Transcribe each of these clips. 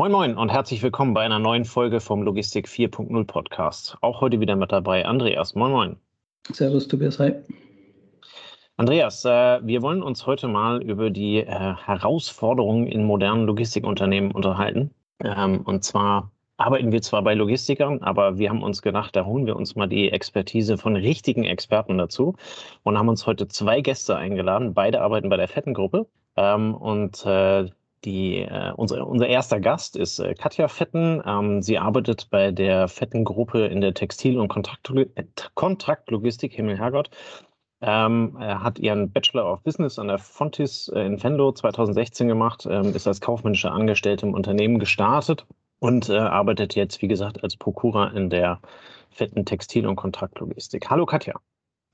Moin Moin und herzlich willkommen bei einer neuen Folge vom Logistik 4.0 Podcast. Auch heute wieder mit dabei Andreas. Moin Moin. Servus Tobias, hi. Andreas, äh, wir wollen uns heute mal über die äh, Herausforderungen in modernen Logistikunternehmen unterhalten. Ähm, und zwar arbeiten wir zwar bei Logistikern, aber wir haben uns gedacht, da holen wir uns mal die Expertise von richtigen Experten dazu und haben uns heute zwei Gäste eingeladen. Beide arbeiten bei der Fettengruppe. Ähm, und äh, die, äh, unser, unser erster Gast ist äh, Katja Fetten. Ähm, sie arbeitet bei der Fettengruppe in der Textil- und äh, Kontraktlogistik, Himmel Herrgott. Ähm, er hat ihren Bachelor of Business an der Fontis äh, in Venlo 2016 gemacht, ähm, ist als kaufmännische Angestellte im Unternehmen gestartet und äh, arbeitet jetzt, wie gesagt, als Prokura in der fetten Textil- und Kontraktlogistik. Hallo Katja.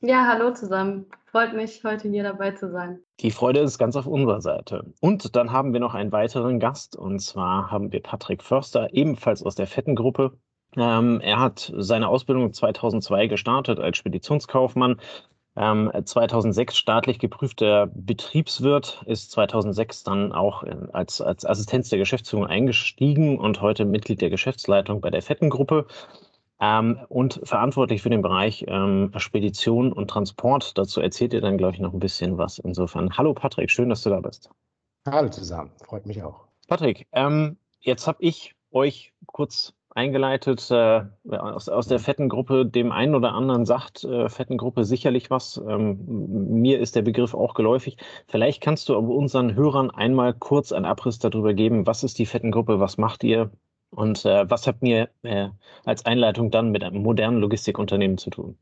Ja, hallo zusammen. Freut mich, heute hier dabei zu sein. Die Freude ist ganz auf unserer Seite. Und dann haben wir noch einen weiteren Gast, und zwar haben wir Patrick Förster, ebenfalls aus der Fettengruppe. Ähm, er hat seine Ausbildung 2002 gestartet als Speditionskaufmann, ähm, 2006 staatlich geprüfter Betriebswirt, ist 2006 dann auch als, als Assistenz der Geschäftsführung eingestiegen und heute Mitglied der Geschäftsleitung bei der Fettengruppe ähm, und verantwortlich für den Bereich ähm, Spedition und Transport. Dazu erzählt ihr dann, glaube ich, noch ein bisschen was. Insofern, hallo Patrick, schön, dass du da bist. Hallo zusammen, freut mich auch. Patrick, ähm, jetzt habe ich euch kurz eingeleitet äh, aus, aus der Fettengruppe. Dem einen oder anderen sagt äh, Fettengruppe sicherlich was. Ähm, mir ist der Begriff auch geläufig. Vielleicht kannst du aber unseren Hörern einmal kurz einen Abriss darüber geben, was ist die Fettengruppe, was macht ihr, und äh, was habt ihr äh, als Einleitung dann mit einem modernen Logistikunternehmen zu tun?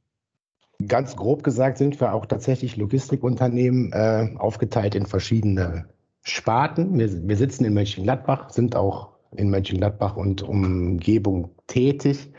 Ganz grob gesagt sind wir auch tatsächlich Logistikunternehmen äh, aufgeteilt in verschiedene Sparten. Wir, wir, sitzen in Mönchengladbach, sind auch in Mönchengladbach und Umgebung tätig.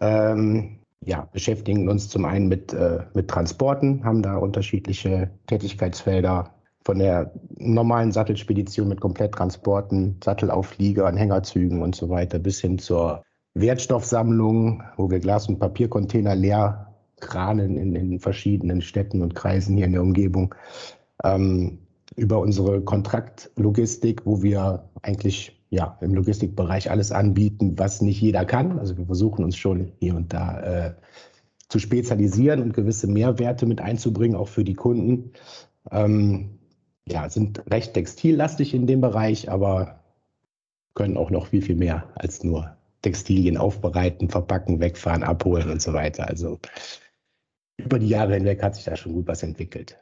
Ähm, ja, beschäftigen uns zum einen mit, äh, mit Transporten, haben da unterschiedliche Tätigkeitsfelder, von der normalen Sattelspedition mit Kompletttransporten, Sattelauflieger, Anhängerzügen und so weiter bis hin zur Wertstoffsammlung, wo wir Glas- und Papiercontainer leer kranen in, in verschiedenen Städten und Kreisen hier in der Umgebung. Ähm, über unsere Kontraktlogistik, wo wir eigentlich ja, im Logistikbereich alles anbieten, was nicht jeder kann. Also wir versuchen uns schon hier und da äh, zu spezialisieren und gewisse Mehrwerte mit einzubringen, auch für die Kunden. Ähm, ja, sind recht textillastig in dem Bereich, aber können auch noch viel, viel mehr als nur Textilien aufbereiten, verpacken, wegfahren, abholen und so weiter. Also über die Jahre hinweg hat sich da schon gut was entwickelt.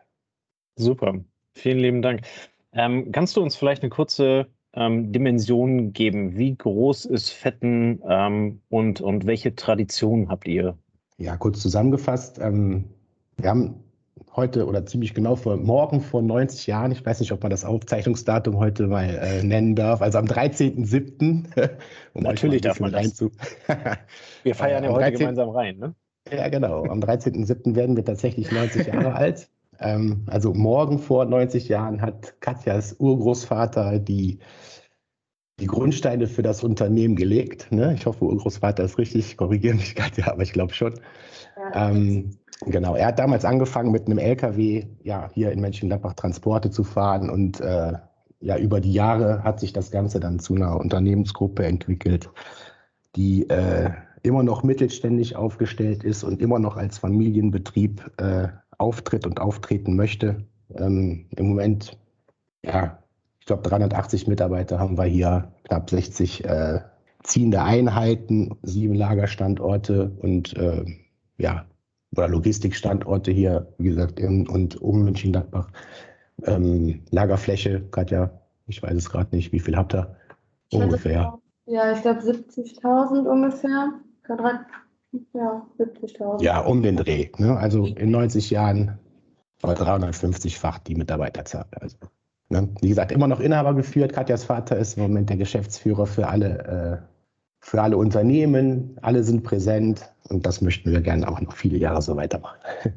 Super, vielen lieben Dank. Ähm, kannst du uns vielleicht eine kurze ähm, Dimension geben? Wie groß ist Fetten ähm, und, und welche Traditionen habt ihr? Ja, kurz zusammengefasst. Ähm, wir haben heute oder ziemlich genau vor morgen vor 90 Jahren, ich weiß nicht, ob man das Aufzeichnungsdatum heute mal äh, nennen darf, also am 13.07. um Natürlich darf man das. wir feiern ja äh, heute 13. gemeinsam rein, ne? Ja, genau. Am 13.07. werden wir tatsächlich 90 Jahre alt. Ähm, also morgen vor 90 Jahren hat Katjas Urgroßvater die, die Grundsteine für das Unternehmen gelegt. Ne? Ich hoffe, Urgroßvater ist richtig, korrigiere mich Katja, aber ich glaube schon. Ja, ähm, Genau, er hat damals angefangen mit einem LKW ja, hier in Mönchengladbach Transporte zu fahren und äh, ja, über die Jahre hat sich das Ganze dann zu einer Unternehmensgruppe entwickelt, die äh, immer noch mittelständig aufgestellt ist und immer noch als Familienbetrieb äh, auftritt und auftreten möchte. Ähm, Im Moment, ja, ich glaube 380 Mitarbeiter haben wir hier, knapp 60 äh, ziehende Einheiten, sieben Lagerstandorte und äh, ja, oder Logistikstandorte hier, wie gesagt, in und um Mönchengladbach. Ähm, Lagerfläche, Katja, ich weiß es gerade nicht, wie viel habt ihr ungefähr? Ja, ich glaube 70.000 ungefähr. Quadrat, ja, 70.000. Ja, um den Dreh. Ne? Also in 90 Jahren war 350-fach die Mitarbeiterzahl. Also, ne? Wie gesagt, immer noch Inhaber geführt. Katjas Vater ist im Moment der Geschäftsführer für alle äh, für alle Unternehmen. Alle sind präsent und das möchten wir gerne auch noch viele Jahre so weitermachen.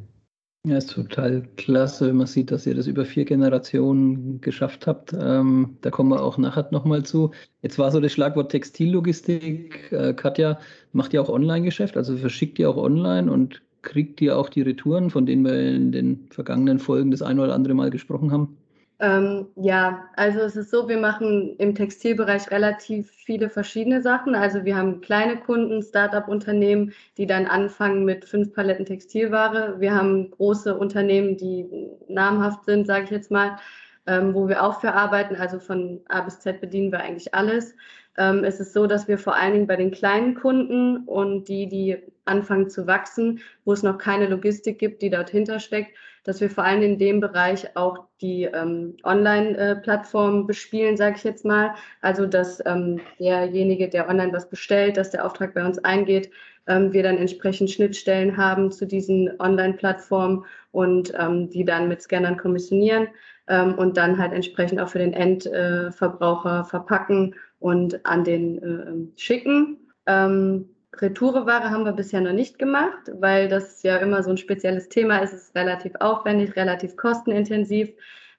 Ja, ist total klasse, wenn man sieht, dass ihr das über vier Generationen geschafft habt. Ähm, da kommen wir auch nachher nochmal zu. Jetzt war so das Schlagwort Textillogistik. Äh, Katja, macht ihr auch Online-Geschäft? Also verschickt ihr auch online und kriegt ihr auch die Retouren, von denen wir in den vergangenen Folgen das ein oder andere Mal gesprochen haben? Ähm, ja, also es ist so, wir machen im Textilbereich relativ viele verschiedene Sachen. Also wir haben kleine Kunden, Start-up-Unternehmen, die dann anfangen mit fünf Paletten Textilware. Wir haben große Unternehmen, die namhaft sind, sage ich jetzt mal, ähm, wo wir auch für arbeiten. Also von A bis Z bedienen wir eigentlich alles. Ähm, es ist so, dass wir vor allen Dingen bei den kleinen Kunden und die, die anfangen zu wachsen, wo es noch keine Logistik gibt, die dort hintersteckt, dass wir vor allem in dem Bereich auch die ähm, Online-Plattform bespielen, sage ich jetzt mal. Also dass ähm, derjenige, der online was bestellt, dass der Auftrag bei uns eingeht, ähm, wir dann entsprechend Schnittstellen haben zu diesen Online-Plattformen und ähm, die dann mit Scannern kommissionieren ähm, und dann halt entsprechend auch für den Endverbraucher äh, verpacken und an den äh, schicken. Ähm, Retoureware haben wir bisher noch nicht gemacht, weil das ja immer so ein spezielles Thema ist. Es ist relativ aufwendig, relativ kostenintensiv.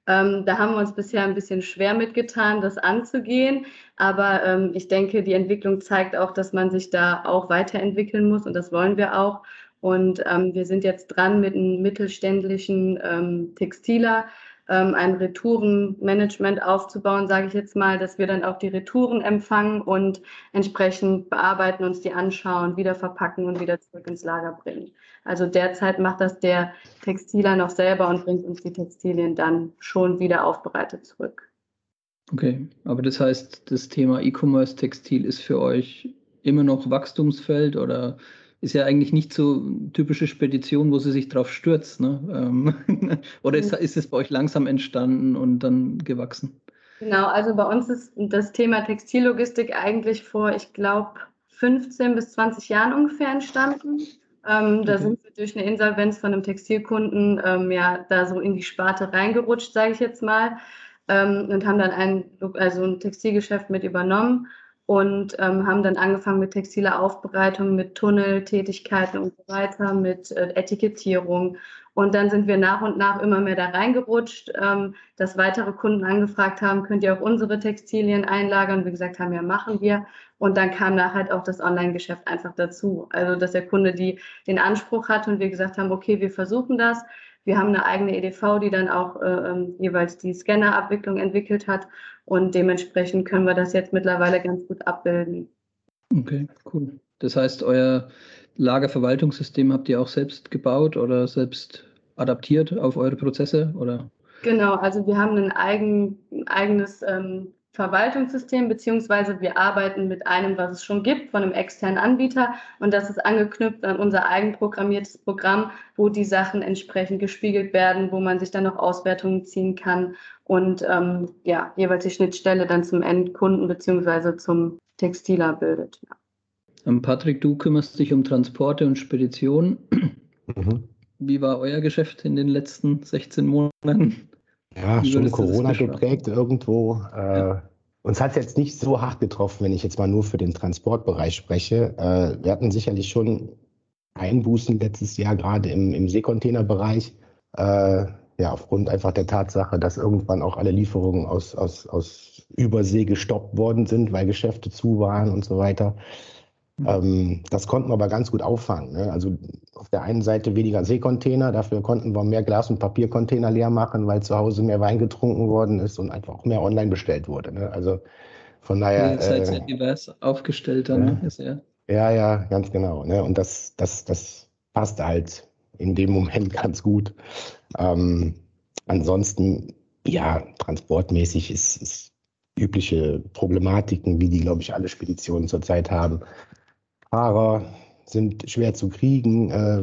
Ähm, da haben wir uns bisher ein bisschen schwer mitgetan, das anzugehen. Aber ähm, ich denke, die Entwicklung zeigt auch, dass man sich da auch weiterentwickeln muss und das wollen wir auch. Und ähm, wir sind jetzt dran mit einem mittelständischen ähm, Textiler, ähm, ein Retourenmanagement aufzubauen, sage ich jetzt mal, dass wir dann auch die Retouren empfangen und entsprechend bearbeiten, uns die anschauen, wieder verpacken und wieder zurück ins Lager bringen. Also derzeit macht das der Textiler noch selber und bringt uns die Textilien dann schon wieder aufbereitet zurück. Okay, aber das heißt, das Thema E-Commerce Textil ist für euch immer noch Wachstumsfeld oder ist ja eigentlich nicht so typische Spedition, wo sie sich drauf stürzt. Ne? Ähm, oder ist, ist es bei euch langsam entstanden und dann gewachsen? Genau, also bei uns ist das Thema Textillogistik eigentlich vor, ich glaube, 15 bis 20 Jahren ungefähr entstanden. Ähm, da okay. sind wir durch eine Insolvenz von einem Textilkunden ähm, ja da so in die Sparte reingerutscht, sage ich jetzt mal, ähm, und haben dann ein, also ein Textilgeschäft mit übernommen und ähm, haben dann angefangen mit textiler Aufbereitung, mit Tunneltätigkeiten und so weiter, mit äh, Etikettierung. Und dann sind wir nach und nach immer mehr da reingerutscht, ähm, dass weitere Kunden angefragt haben, könnt ihr auch unsere Textilien einlagern? Wir gesagt haben, ja, machen wir. Und dann kam nachher halt auch das Online-Geschäft einfach dazu. Also, dass der Kunde die, den Anspruch hatte und wir gesagt haben, okay, wir versuchen das. Wir haben eine eigene EDV, die dann auch äh, ähm, jeweils die Scannerabwicklung entwickelt hat. Und dementsprechend können wir das jetzt mittlerweile ganz gut abbilden. Okay, cool. Das heißt, euer Lagerverwaltungssystem habt ihr auch selbst gebaut oder selbst adaptiert auf eure Prozesse? Oder? Genau, also wir haben ein eigen, eigenes ähm, Verwaltungssystem, beziehungsweise wir arbeiten mit einem, was es schon gibt, von einem externen Anbieter. Und das ist angeknüpft an unser eigenprogrammiertes Programm, wo die Sachen entsprechend gespiegelt werden, wo man sich dann noch Auswertungen ziehen kann und ähm, ja, jeweils die Schnittstelle dann zum Endkunden beziehungsweise zum Textiler bildet. Ja. Ähm, Patrick, du kümmerst dich um Transporte und Spedition. Mhm. Wie war euer Geschäft in den letzten 16 Monaten? Ja, schon Corona geprägt irgendwo. Äh, uns hat es jetzt nicht so hart getroffen, wenn ich jetzt mal nur für den Transportbereich spreche. Äh, wir hatten sicherlich schon Einbußen letztes Jahr, gerade im, im Seekontainerbereich. Äh, ja, aufgrund einfach der Tatsache, dass irgendwann auch alle Lieferungen aus, aus, aus Übersee gestoppt worden sind, weil Geschäfte zu waren und so weiter. Ähm, das konnten wir aber ganz gut auffangen. Ne? Also auf der einen Seite weniger Seekontainer, dafür konnten wir mehr Glas- und Papiercontainer leer machen, weil zu Hause mehr Wein getrunken worden ist und einfach auch mehr online bestellt wurde. Ne? Also von daher. Ihr seid äh, sehr divers aufgestellt dann, ja, ne? ja. ja, ja, ganz genau. Ne? Und das, das, das passt halt in dem Moment ganz gut. Ähm, ansonsten, ja, transportmäßig ist, ist übliche Problematiken, wie die, glaube ich, alle Speditionen zurzeit haben. Fahrer sind schwer zu kriegen. Äh,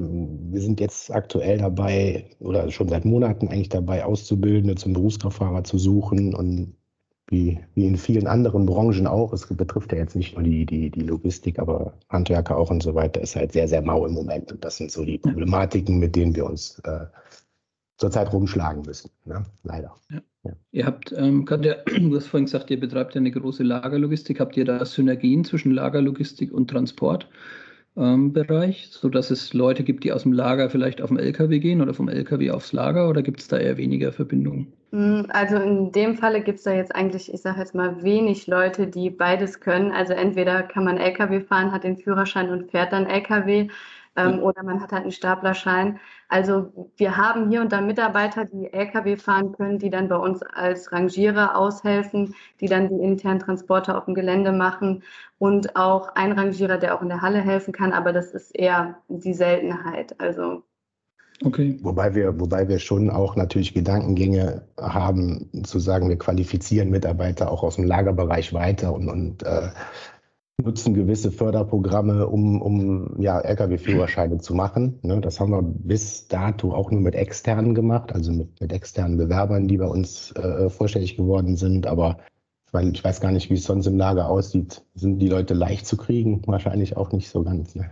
wir sind jetzt aktuell dabei oder schon seit Monaten eigentlich dabei, Auszubildende zum Berufskraftfahrer zu suchen und wie, wie in vielen anderen Branchen auch. Es betrifft ja jetzt nicht nur die, die, die Logistik, aber Handwerker auch und so weiter, ist halt sehr, sehr mau im Moment. Und das sind so die Problematiken, mit denen wir uns äh, zurzeit rumschlagen müssen. Ne? Leider. Ja. Ja. Ihr habt, ähm, Katja, du hast vorhin gesagt, ihr betreibt ja eine große Lagerlogistik. Habt ihr da Synergien zwischen Lagerlogistik und Transportbereich, ähm, sodass es Leute gibt, die aus dem Lager vielleicht auf dem LKW gehen oder vom LKW aufs Lager oder gibt es da eher weniger Verbindungen? Mm, also in dem Falle gibt es da jetzt eigentlich, ich sage jetzt mal, wenig Leute, die beides können. Also entweder kann man LKW fahren, hat den Führerschein und fährt dann LKW ähm, oder man hat halt einen Staplerschein. Also wir haben hier und da Mitarbeiter, die Lkw fahren können, die dann bei uns als Rangierer aushelfen, die dann die internen Transporte auf dem Gelände machen und auch ein Rangierer, der auch in der Halle helfen kann, aber das ist eher die Seltenheit. Also Okay. Wobei wir, wobei wir schon auch natürlich Gedankengänge haben, zu sagen, wir qualifizieren Mitarbeiter auch aus dem Lagerbereich weiter und, und äh, nutzen gewisse Förderprogramme, um, um ja, Lkw-Führerscheine zu machen. Ne, das haben wir bis dato auch nur mit externen gemacht, also mit, mit externen Bewerbern, die bei uns äh, vorstellig geworden sind. Aber weil ich weiß gar nicht, wie es sonst im Lager aussieht. Sind die Leute leicht zu kriegen? Wahrscheinlich auch nicht so ganz. Ne?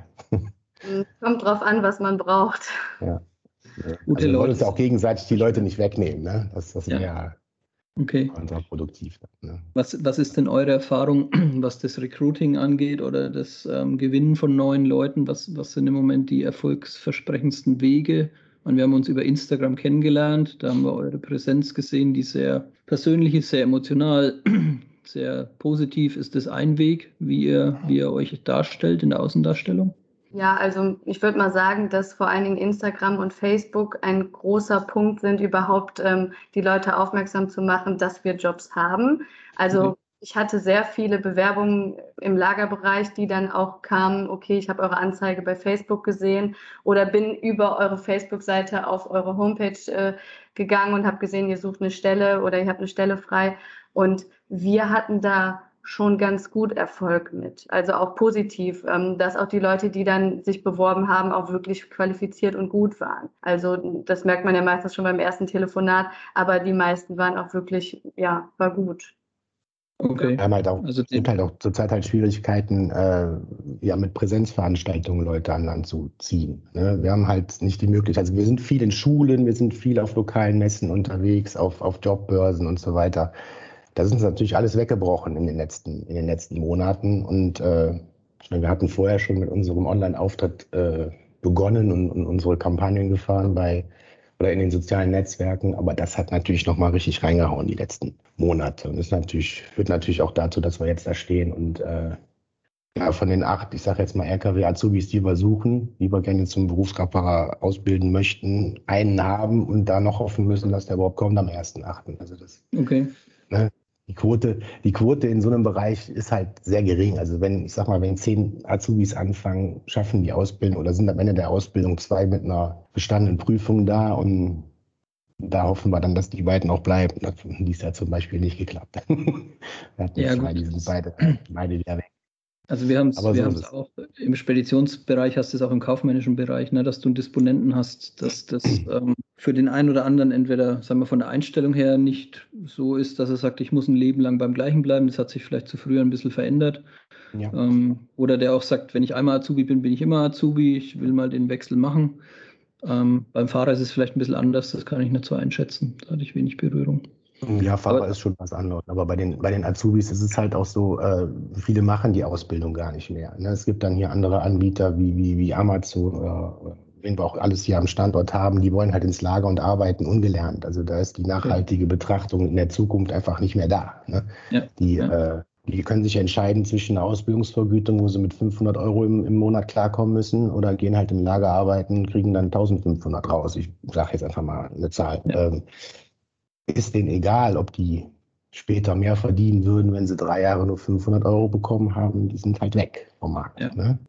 Kommt drauf an, was man braucht. Ja. Gute also, Leute. uns auch gegenseitig die Leute nicht wegnehmen. Ne? Das, das ja. wäre okay. kontraproduktiv. Ne? Was, was ist denn eure Erfahrung, was das Recruiting angeht oder das ähm, Gewinnen von neuen Leuten? Was, was sind im Moment die erfolgsversprechendsten Wege? Und wir haben uns über Instagram kennengelernt, da haben wir eure Präsenz gesehen, die sehr persönlich ist, sehr emotional, sehr positiv. Ist das ein Weg, wie ihr, wie ihr euch darstellt in der Außendarstellung? Ja, also ich würde mal sagen, dass vor allen Dingen Instagram und Facebook ein großer Punkt sind, überhaupt ähm, die Leute aufmerksam zu machen, dass wir Jobs haben. Also mhm. ich hatte sehr viele Bewerbungen im Lagerbereich, die dann auch kamen, okay, ich habe eure Anzeige bei Facebook gesehen oder bin über eure Facebook-Seite auf eure Homepage äh, gegangen und habe gesehen, ihr sucht eine Stelle oder ihr habt eine Stelle frei. Und wir hatten da schon ganz gut Erfolg mit. Also auch positiv, ähm, dass auch die Leute, die dann sich beworben haben, auch wirklich qualifiziert und gut waren. Also das merkt man ja meistens schon beim ersten Telefonat, aber die meisten waren auch wirklich, ja, war gut. Okay. Wir haben halt auch, also sind halt auch zurzeit halt Schwierigkeiten, äh, ja, mit Präsenzveranstaltungen Leute an Land zu ziehen. Ne? Wir haben halt nicht die Möglichkeit, also wir sind viel in Schulen, wir sind viel auf lokalen Messen unterwegs, auf, auf Jobbörsen und so weiter. Das ist natürlich alles weggebrochen in den letzten, in den letzten Monaten. Und äh, wir hatten vorher schon mit unserem Online-Auftritt äh, begonnen und, und, unsere Kampagnen gefahren bei oder in den sozialen Netzwerken, aber das hat natürlich nochmal richtig reingehauen die letzten Monate. Und das natürlich, führt natürlich auch dazu, dass wir jetzt da stehen und äh, ja, von den acht, ich sage jetzt mal RKW-Azubis, die wir suchen, die wir gerne zum Berufskraftfahrer ausbilden möchten, einen haben und da noch hoffen müssen, dass der überhaupt kommt am 1.8. Also das, okay. Ne, die Quote, die Quote in so einem Bereich ist halt sehr gering. Also wenn, ich sag mal, wenn zehn Azubis anfangen, schaffen die Ausbildung oder sind am Ende der Ausbildung zwei mit einer bestandenen Prüfung da und da hoffen wir dann, dass die beiden auch bleiben. Das hat dies ja zum Beispiel nicht geklappt. wir hatten ja, zwei, die sind beide, beide wieder weg. Also wir haben es so auch im Speditionsbereich, hast du es auch im kaufmännischen Bereich, ne, dass du einen Disponenten hast, dass das ähm, für den einen oder anderen entweder, sagen wir, von der Einstellung her nicht so ist, dass er sagt, ich muss ein Leben lang beim gleichen bleiben. Das hat sich vielleicht zu früher ein bisschen verändert. Ja. Ähm, oder der auch sagt, wenn ich einmal Azubi bin, bin ich immer Azubi, ich will mal den Wechsel machen. Ähm, beim Fahrer ist es vielleicht ein bisschen anders, das kann ich nicht so einschätzen. Da hatte ich wenig Berührung. Ja, Fahrer aber, ist schon was anderes. Aber bei den, bei den Azubis ist es halt auch so, äh, viele machen die Ausbildung gar nicht mehr. Ne? Es gibt dann hier andere Anbieter wie, wie, wie Amazon oder wen wir auch alles hier am Standort haben, die wollen halt ins Lager und arbeiten ungelernt. Also da ist die nachhaltige Betrachtung in der Zukunft einfach nicht mehr da. Ne? Ja. Die, ja. Äh, die können sich entscheiden zwischen einer Ausbildungsvergütung, wo sie mit 500 Euro im, im Monat klarkommen müssen, oder gehen halt im Lager arbeiten, kriegen dann 1500 raus. Ich sage jetzt einfach mal eine Zahl. Ähm, ist denen egal, ob die später mehr verdienen würden, wenn sie drei Jahre nur 500 Euro bekommen haben. Die sind halt weg vom Markt. Ja, ne?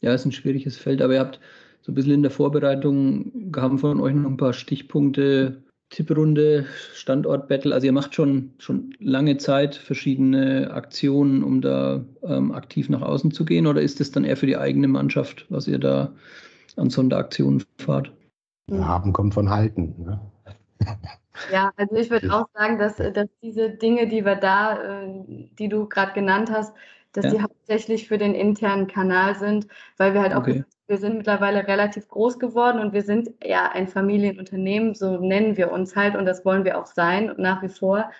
ja ist ein schwieriges Feld, aber ihr habt so ein bisschen in der Vorbereitung haben von euch noch ein paar Stichpunkte. Tipprunde, Standort-Battle. Also ihr macht schon, schon lange Zeit verschiedene Aktionen, um da ähm, aktiv nach außen zu gehen, oder ist es dann eher für die eigene Mannschaft, was ihr da an Sonderaktionen fahrt? Haben kommt von halten. Ne? Ja, also ich würde auch sagen, dass, dass diese Dinge, die wir da, äh, die du gerade genannt hast, dass ja. die hauptsächlich für den internen Kanal sind, weil wir halt auch, okay. wir sind mittlerweile relativ groß geworden und wir sind ja ein Familienunternehmen, so nennen wir uns halt und das wollen wir auch sein nach wie vor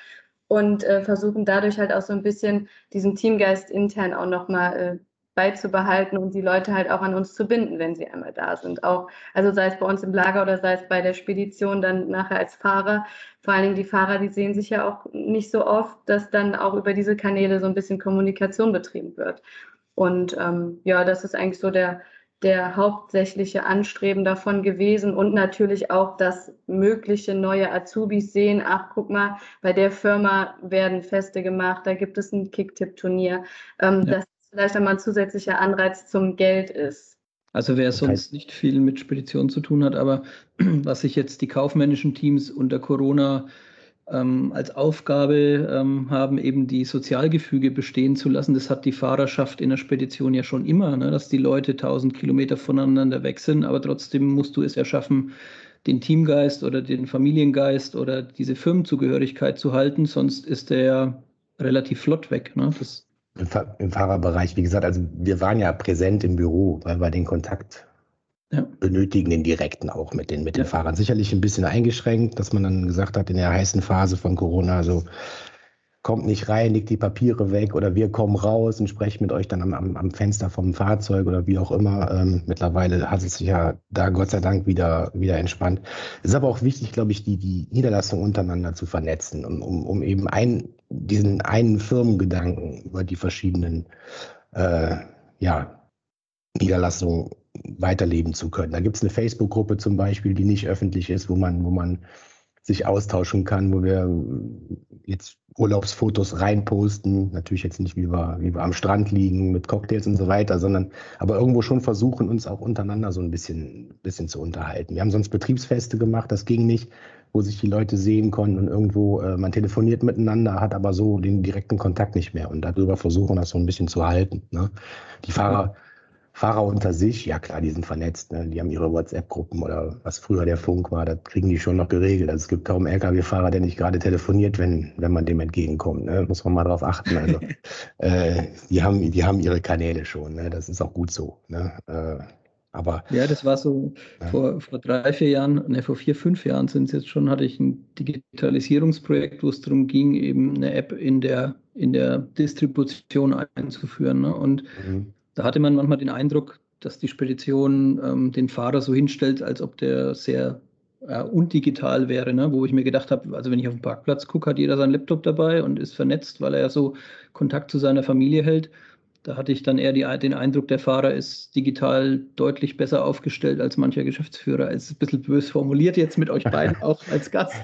und äh, versuchen dadurch halt auch so ein bisschen diesen Teamgeist intern auch nochmal äh, beizubehalten und die Leute halt auch an uns zu binden, wenn sie einmal da sind. Auch, also sei es bei uns im Lager oder sei es bei der Spedition dann nachher als Fahrer. Vor allen Dingen die Fahrer, die sehen sich ja auch nicht so oft, dass dann auch über diese Kanäle so ein bisschen Kommunikation betrieben wird. Und ähm, ja, das ist eigentlich so der, der hauptsächliche Anstreben davon gewesen und natürlich auch, dass mögliche neue Azubis sehen, ach guck mal, bei der Firma werden Feste gemacht, da gibt es ein Kicktipp-Turnier, ähm, ja. Vielleicht einmal ein zusätzlicher Anreiz zum Geld ist. Also wer sonst nicht viel mit Spedition zu tun hat, aber was sich jetzt die kaufmännischen Teams unter Corona ähm, als Aufgabe ähm, haben, eben die Sozialgefüge bestehen zu lassen. Das hat die Fahrerschaft in der Spedition ja schon immer, ne? dass die Leute 1000 Kilometer voneinander weg sind, aber trotzdem musst du es ja schaffen, den Teamgeist oder den Familiengeist oder diese Firmenzugehörigkeit zu halten, sonst ist der relativ flott weg. Ne? Das Im, Fahrerbereich, wie gesagt, also wir waren ja präsent im Büro, weil wir den Kontakt ja. benötigen, den direkten auch mit den, mit den ja. Fahrern. Sicherlich ein bisschen eingeschränkt, dass man dann gesagt hat, in der heißen Phase von Corona, so kommt nicht rein, legt die Papiere weg oder wir kommen raus und sprechen mit euch dann am, am, am Fenster vom Fahrzeug oder wie auch immer. Ähm, mittlerweile hat es sich ja da Gott sei Dank wieder, wieder entspannt. Es ist aber auch wichtig, glaube ich, die, die Niederlassung untereinander zu vernetzen, um, um, um eben ein, diesen einen Firmengedanken über die verschiedenen äh, ja, Niederlassungen weiterleben zu können. Da gibt es eine Facebook-Gruppe zum Beispiel, die nicht öffentlich ist, wo man, wo man sich austauschen kann, wo wir jetzt Urlaubsfotos reinposten. Natürlich jetzt nicht, wie wir, wie wir am Strand liegen mit Cocktails und so weiter, sondern aber irgendwo schon versuchen, uns auch untereinander so ein bisschen, bisschen zu unterhalten. Wir haben sonst Betriebsfeste gemacht, das ging nicht, wo sich die Leute sehen konnten und irgendwo äh, man telefoniert miteinander, hat aber so den direkten Kontakt nicht mehr. Und darüber versuchen, das so ein bisschen zu halten. Ne? Die Fahrer. Ja Fahrer unter sich, ja klar, die sind vernetzt, ne? die haben ihre WhatsApp-Gruppen oder was früher der Funk war, das kriegen die schon noch geregelt. Also es gibt kaum Lkw-Fahrer, der nicht gerade telefoniert, wenn, wenn man dem entgegenkommt. Ne? Muss man mal drauf achten. Also äh, die, haben, die haben ihre Kanäle schon, ne? das ist auch gut so. Ne? Äh, aber, ja, das war so ja. vor, vor drei, vier Jahren, ne, vor vier, fünf Jahren sind es jetzt schon, hatte ich ein Digitalisierungsprojekt, wo es darum ging, eben eine App in der, in der Distribution einzuführen. Ne? Und mhm da hatte man manchmal den Eindruck, dass die Spedition ähm, den Fahrer so hinstellt, als ob der sehr äh, undigital wäre, ne? wo ich mir gedacht habe, also wenn ich auf den Parkplatz gucke, hat jeder seinen Laptop dabei und ist vernetzt, weil er ja so Kontakt zu seiner Familie hält. Da hatte ich dann eher die, den Eindruck, der Fahrer ist digital deutlich besser aufgestellt als mancher Geschäftsführer. Es ist ein bisschen bös formuliert jetzt mit euch beiden auch als Gast.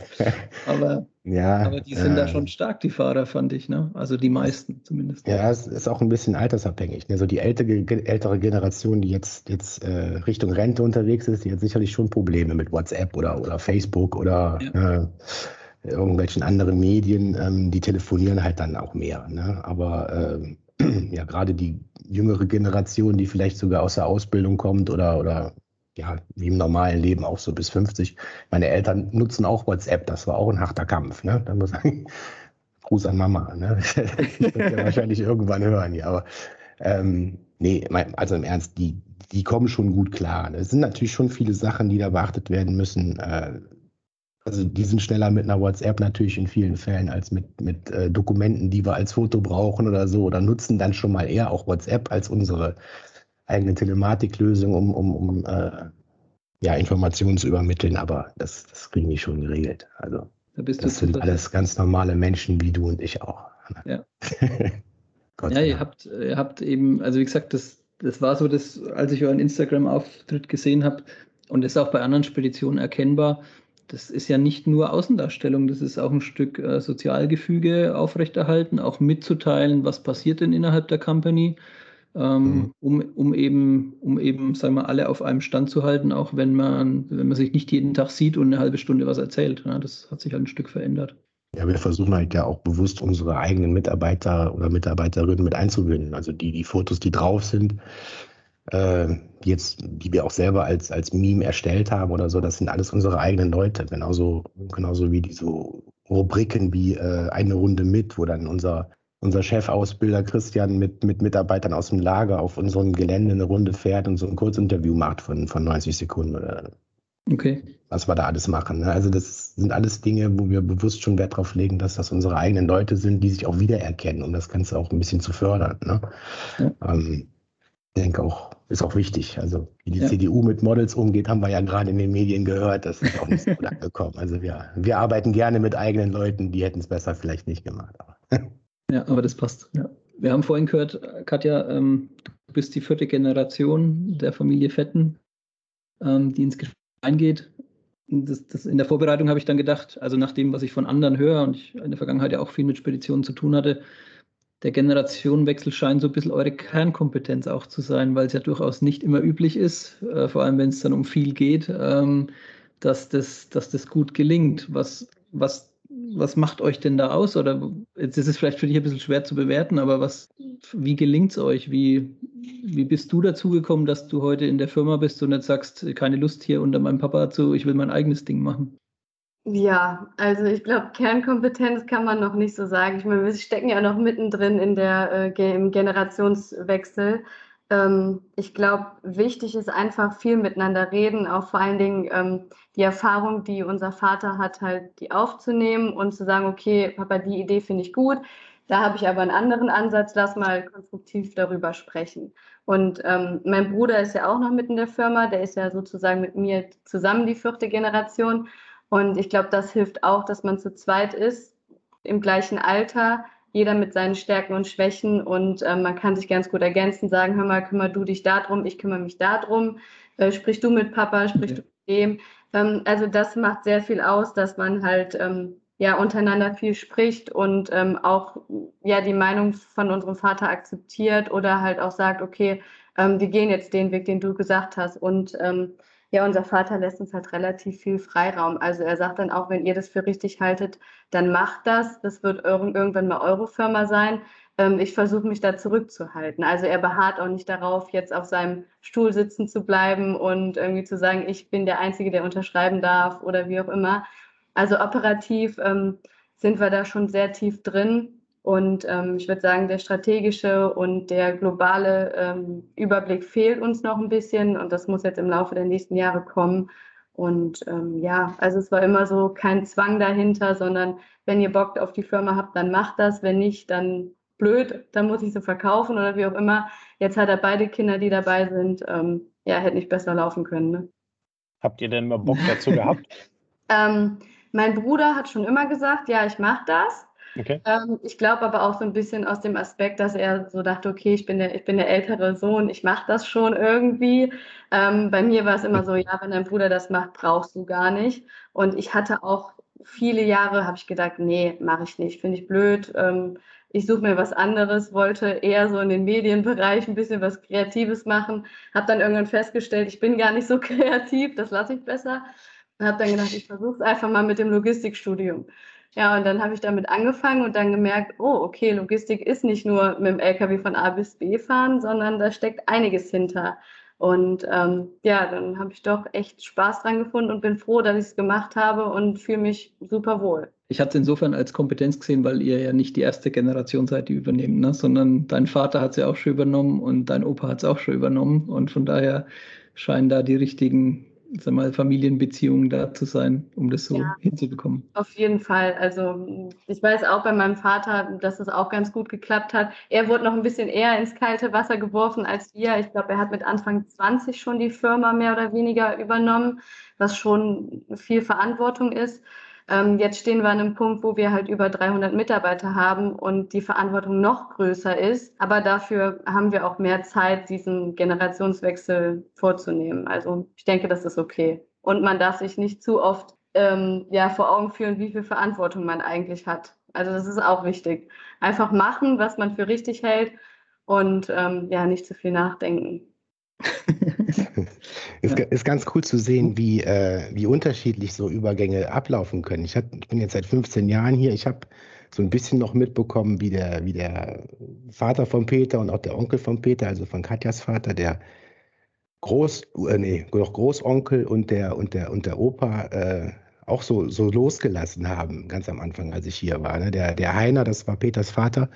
Aber, ja, aber die sind äh, da schon stark, die Fahrer, fand ich. Ne? Also die meisten zumindest. Ja, es ist auch ein bisschen altersabhängig. Also die ältere, ältere Generation, die jetzt, jetzt äh, Richtung Rente unterwegs ist, die hat sicherlich schon Probleme mit WhatsApp oder, oder Facebook oder ja. äh, irgendwelchen anderen Medien. Ähm, die telefonieren halt dann auch mehr. Ne? Aber ähm, ja gerade die jüngere Generation, die vielleicht sogar aus der Ausbildung kommt oder, oder ja, wie im normalen Leben auch so bis 50. Meine Eltern nutzen auch WhatsApp, das war auch ein harter Kampf. Ne? Da muss ich Gruß an Mama. Ne? Das wird ja wahrscheinlich irgendwann hören, ja. Aber ähm, nee, also im Ernst, die, die kommen schon gut klar. Es sind natürlich schon viele Sachen, die da beachtet werden müssen. Äh, also die sind schneller mit einer WhatsApp natürlich in vielen Fällen als mit, mit äh, Dokumenten, die wir als Foto brauchen oder so, oder nutzen dann schon mal eher auch WhatsApp als unsere eigene Telematiklösung, um, um, um äh, ja, Informationen zu übermitteln, aber das, das kriegen die schon geregelt. Also da das sind alles ganz normale Menschen wie du und ich auch. Ja. ja, ihr habt, ihr habt eben, also wie gesagt, das, das war so, dass, als ich euren Instagram-Auftritt gesehen habe, und das ist auch bei anderen Speditionen erkennbar, das ist ja nicht nur Außendarstellung, das ist auch ein Stück äh, Sozialgefüge aufrechterhalten, auch mitzuteilen, was passiert denn innerhalb der Company, ähm, mhm. um, um eben, um eben, sagen wir, alle auf einem Stand zu halten, auch wenn man, wenn man sich nicht jeden Tag sieht und eine halbe Stunde was erzählt. Ja, das hat sich halt ein Stück verändert. Ja, wir versuchen halt ja auch bewusst unsere eigenen Mitarbeiter oder Mitarbeiterinnen mit einzubinden. Also die, die Fotos, die drauf sind, äh, jetzt, die wir auch selber als, als Meme erstellt haben oder so, das sind alles unsere eigenen Leute. Genauso, genauso wie diese Rubriken wie äh, eine Runde mit, wo dann unser, unser Chefausbilder Christian mit, mit Mitarbeitern aus dem Lager auf unserem Gelände eine Runde fährt und so ein Kurzinterview macht von, von 90 Sekunden oder okay. was wir da alles machen. Ne? Also das sind alles Dinge, wo wir bewusst schon Wert drauf legen, dass das unsere eigenen Leute sind, die sich auch wiedererkennen, um das Ganze auch ein bisschen zu fördern. Ne? Ja. Ähm, denke auch, ist auch wichtig. Also wie die ja. CDU mit Models umgeht, haben wir ja gerade in den Medien gehört. Das ist auch nicht so gut angekommen. Also wir, wir arbeiten gerne mit eigenen Leuten, die hätten es besser vielleicht nicht gemacht. Aber. ja, aber das passt. Ja. Wir haben vorhin gehört, Katja, ähm, du bist die vierte Generation der Familie Fetten, ähm, die ins Geschäft eingeht. Das, das, in der Vorbereitung habe ich dann gedacht, also nach dem, was ich von anderen höre und ich in der Vergangenheit ja auch viel mit Speditionen zu tun hatte, der Generationenwechsel scheint so ein bisschen eure Kernkompetenz auch zu sein, weil es ja durchaus nicht immer üblich ist, äh, vor allem wenn es dann um viel geht, ähm, dass, das, dass das gut gelingt. Was, was, was macht euch denn da aus? Oder jetzt ist es vielleicht für dich ein bisschen schwer zu bewerten, aber was, wie gelingt es euch? Wie, wie bist du dazu gekommen, dass du heute in der Firma bist und jetzt sagst, keine Lust hier unter meinem Papa zu, ich will mein eigenes Ding machen? Ja, also ich glaube, Kernkompetenz kann man noch nicht so sagen. Ich meine, wir stecken ja noch mittendrin in der, äh, im Generationswechsel. Ähm, ich glaube, wichtig ist einfach viel miteinander reden, auch vor allen Dingen ähm, die Erfahrung, die unser Vater hat, halt die aufzunehmen und zu sagen, okay, Papa, die Idee finde ich gut. Da habe ich aber einen anderen Ansatz, lass mal konstruktiv darüber sprechen. Und ähm, mein Bruder ist ja auch noch mit in der Firma, der ist ja sozusagen mit mir zusammen die vierte Generation. Und ich glaube, das hilft auch, dass man zu zweit ist, im gleichen Alter, jeder mit seinen Stärken und Schwächen und äh, man kann sich ganz gut ergänzen, sagen, hör mal, kümmere du dich darum, ich kümmere mich darum, äh, sprich du mit Papa, sprich okay. du mit dem. Ähm, also das macht sehr viel aus, dass man halt ähm, ja untereinander viel spricht und ähm, auch ja die Meinung von unserem Vater akzeptiert oder halt auch sagt, okay, ähm, wir gehen jetzt den Weg, den du gesagt hast und ähm, ja, unser Vater lässt uns halt relativ viel Freiraum. Also er sagt dann auch, wenn ihr das für richtig haltet, dann macht das. Das wird irgendwann mal eure Firma sein. Ähm, ich versuche mich da zurückzuhalten. Also er beharrt auch nicht darauf, jetzt auf seinem Stuhl sitzen zu bleiben und irgendwie zu sagen, ich bin der Einzige, der unterschreiben darf oder wie auch immer. Also operativ ähm, sind wir da schon sehr tief drin. Und ähm, ich würde sagen, der strategische und der globale ähm, Überblick fehlt uns noch ein bisschen und das muss jetzt im Laufe der nächsten Jahre kommen. Und ähm, ja, also es war immer so kein Zwang dahinter, sondern wenn ihr Bock auf die Firma habt, dann macht das. Wenn nicht, dann blöd, dann muss ich sie verkaufen oder wie auch immer. Jetzt hat er beide Kinder, die dabei sind. Ähm, ja, hätte nicht besser laufen können. Ne? Habt ihr denn mal Bock dazu gehabt? ähm, mein Bruder hat schon immer gesagt, ja, ich mache das. Okay. Ähm, ich glaube aber auch so ein bisschen aus dem Aspekt, dass er so dachte, okay, ich bin der, ich bin der ältere Sohn, ich mache das schon irgendwie. Ähm, bei mir war es immer so, ja, wenn dein Bruder das macht, brauchst du gar nicht. Und ich hatte auch viele Jahre, habe ich gedacht, nee, mache ich nicht, finde ich blöd. Ähm, ich suche mir was anderes, wollte eher so in den Medienbereich ein bisschen was Kreatives machen, habe dann irgendwann festgestellt, ich bin gar nicht so kreativ, das lasse ich besser. Und habe dann gedacht, ich versuche es einfach mal mit dem Logistikstudium. Ja, und dann habe ich damit angefangen und dann gemerkt, oh, okay, Logistik ist nicht nur mit dem LKW von A bis B fahren, sondern da steckt einiges hinter. Und ähm, ja, dann habe ich doch echt Spaß dran gefunden und bin froh, dass ich es gemacht habe und fühle mich super wohl. Ich hatte es insofern als Kompetenz gesehen, weil ihr ja nicht die erste Generation seid, die übernehmen, ne? sondern dein Vater hat es ja auch schon übernommen und dein Opa hat es auch schon übernommen. Und von daher scheinen da die richtigen sag mal, Familienbeziehungen da zu sein, um das so ja, hinzubekommen. Auf jeden Fall. Also ich weiß auch bei meinem Vater, dass es auch ganz gut geklappt hat. Er wurde noch ein bisschen eher ins kalte Wasser geworfen als wir. Ich glaube, er hat mit Anfang 20 schon die Firma mehr oder weniger übernommen, was schon viel Verantwortung ist. Ähm, jetzt stehen wir an einem Punkt, wo wir halt über 300 Mitarbeiter haben und die Verantwortung noch größer ist. Aber dafür haben wir auch mehr Zeit, diesen Generationswechsel vorzunehmen. Also ich denke, das ist okay. Und man darf sich nicht zu oft ähm, ja, vor Augen führen, wie viel Verantwortung man eigentlich hat. Also das ist auch wichtig. Einfach machen, was man für richtig hält und ähm, ja, nicht zu viel nachdenken. ist, ja. ist ganz cool zu sehen, wie, äh, wie unterschiedlich so Übergänge ablaufen können. Ich, hab, ich bin jetzt seit 15 Jahren hier. Ich habe so ein bisschen noch mitbekommen, wie der, wie der Vater von Peter und auch der Onkel von Peter, also von Katjas Vater, der Groß, äh, nee, noch Großonkel und der, und der, und der Opa äh, auch so, so losgelassen haben, ganz am Anfang, als ich hier war. Ne? Der, der Heiner, das war Peters Vater,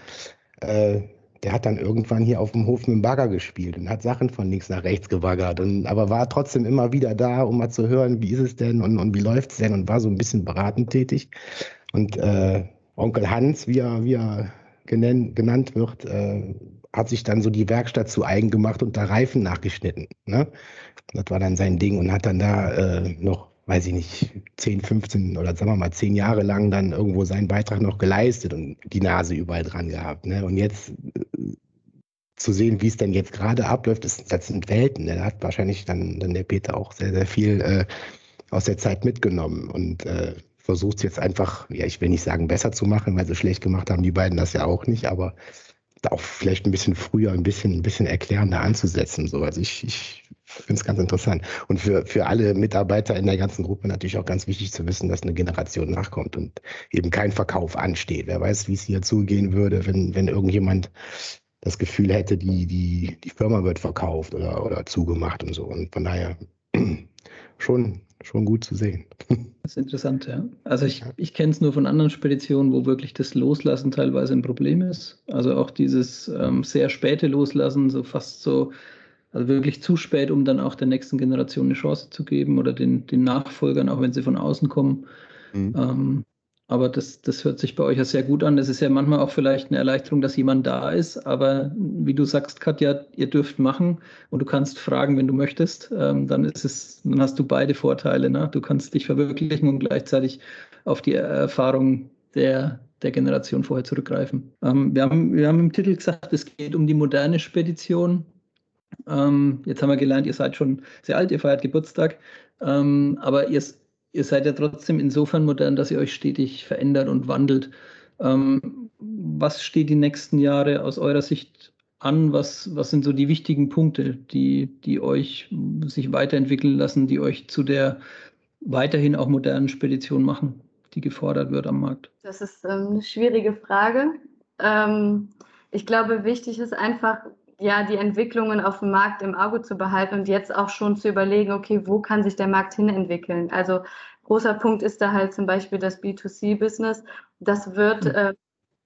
äh, der hat dann irgendwann hier auf dem Hof mit dem Bagger gespielt und hat Sachen von links nach rechts gebaggert, und, aber war trotzdem immer wieder da, um mal zu hören, wie ist es denn und, und wie läuft es denn und war so ein bisschen beratend tätig. Und äh, Onkel Hans, wie er, wie er genannt, genannt wird, äh, hat sich dann so die Werkstatt zu eigen gemacht und da Reifen nachgeschnitten. Ne? Das war dann sein Ding und hat dann da äh, noch weiß ich nicht, 10, 15 oder sagen wir mal 10 Jahre lang dann irgendwo seinen Beitrag noch geleistet und die Nase überall dran gehabt. Ne? Und jetzt äh, zu sehen, wie es denn jetzt gerade abläuft, das, das sind Welten. Da hat wahrscheinlich dann, dann der Peter auch sehr, sehr viel äh, aus der Zeit mitgenommen und äh, versucht es jetzt einfach, ja, ich will nicht sagen besser zu machen, weil so schlecht gemacht haben die beiden das ja auch nicht, aber auch vielleicht ein bisschen früher, ein bisschen, ein bisschen erklärender anzusetzen. So. Also ich, ich finde es ganz interessant. Und für, für alle Mitarbeiter in der ganzen Gruppe natürlich auch ganz wichtig zu wissen, dass eine Generation nachkommt und eben kein Verkauf ansteht. Wer weiß, wie es hier zugehen würde, wenn, wenn irgendjemand das Gefühl hätte, die, die, die Firma wird verkauft oder, oder zugemacht und so. Und von daher schon, schon gut zu sehen. Das ist interessant, ja. Also ich, ich kenne es nur von anderen Speditionen, wo wirklich das Loslassen teilweise ein Problem ist. Also auch dieses ähm, sehr späte Loslassen, so fast so, also wirklich zu spät, um dann auch der nächsten Generation eine Chance zu geben oder den, den Nachfolgern, auch wenn sie von außen kommen. Mhm. Ähm, aber das, das hört sich bei euch ja sehr gut an. Es ist ja manchmal auch vielleicht eine Erleichterung, dass jemand da ist. Aber wie du sagst, Katja, ihr dürft machen und du kannst fragen, wenn du möchtest. Ähm, dann ist es, dann hast du beide Vorteile. Ne? Du kannst dich verwirklichen und gleichzeitig auf die Erfahrung der, der Generation vorher zurückgreifen. Ähm, wir, haben, wir haben im Titel gesagt, es geht um die moderne Spedition. Ähm, jetzt haben wir gelernt, ihr seid schon sehr alt, ihr feiert Geburtstag. Ähm, aber ihr, ihr seid ja trotzdem insofern modern, dass ihr euch stetig verändert und wandelt. Ähm, was steht die nächsten Jahre aus eurer Sicht an? Was, was sind so die wichtigen Punkte, die, die euch sich weiterentwickeln lassen, die euch zu der weiterhin auch modernen Spedition machen, die gefordert wird am Markt? Das ist ähm, eine schwierige Frage. Ähm, ich glaube, wichtig ist einfach, ja, die Entwicklungen auf dem Markt im Auge zu behalten und jetzt auch schon zu überlegen, okay, wo kann sich der Markt hin entwickeln? Also großer Punkt ist da halt zum Beispiel das B2C-Business. Das wird äh,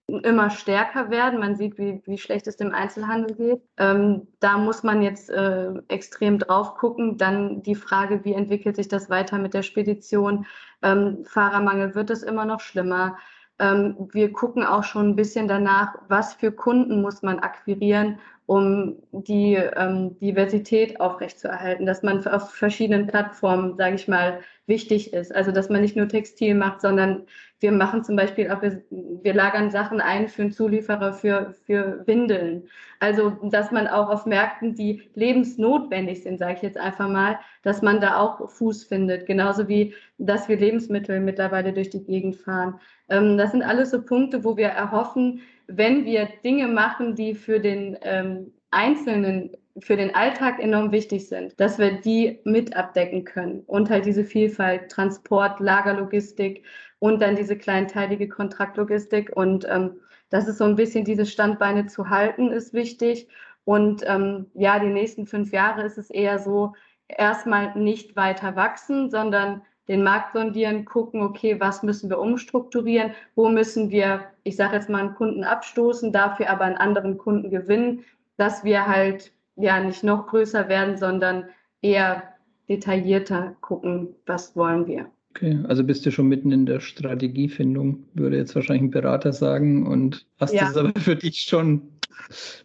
immer stärker werden. Man sieht, wie, wie schlecht es dem Einzelhandel geht. Ähm, da muss man jetzt äh, extrem drauf gucken. Dann die Frage, wie entwickelt sich das weiter mit der Spedition? Ähm, Fahrermangel wird es immer noch schlimmer. Ähm, wir gucken auch schon ein bisschen danach, was für Kunden muss man akquirieren, um die ähm, Diversität aufrechtzuerhalten, dass man auf verschiedenen Plattformen, sage ich mal, wichtig ist. Also dass man nicht nur Textil macht, sondern wir machen zum Beispiel auch, wir, wir lagern Sachen ein für einen Zulieferer für, für Windeln. Also dass man auch auf Märkten, die lebensnotwendig sind, sage ich jetzt einfach mal, dass man da auch Fuß findet. Genauso wie, dass wir Lebensmittel mittlerweile durch die Gegend fahren. Ähm, das sind alles so Punkte, wo wir erhoffen, wenn wir Dinge machen, die für den ähm, Einzelnen, für den Alltag enorm wichtig sind, dass wir die mit abdecken können und halt diese Vielfalt, Transport, Lagerlogistik und dann diese kleinteilige Kontraktlogistik und ähm, das ist so ein bisschen diese Standbeine zu halten, ist wichtig. Und ähm, ja, die nächsten fünf Jahre ist es eher so, erstmal nicht weiter wachsen, sondern den Markt sondieren, gucken, okay, was müssen wir umstrukturieren, wo müssen wir, ich sage jetzt mal, einen Kunden abstoßen, dafür aber einen anderen Kunden gewinnen, dass wir halt ja nicht noch größer werden, sondern eher detaillierter gucken, was wollen wir. Okay, also bist du schon mitten in der Strategiefindung, würde jetzt wahrscheinlich ein Berater sagen, und hast ja. das aber für dich schon ein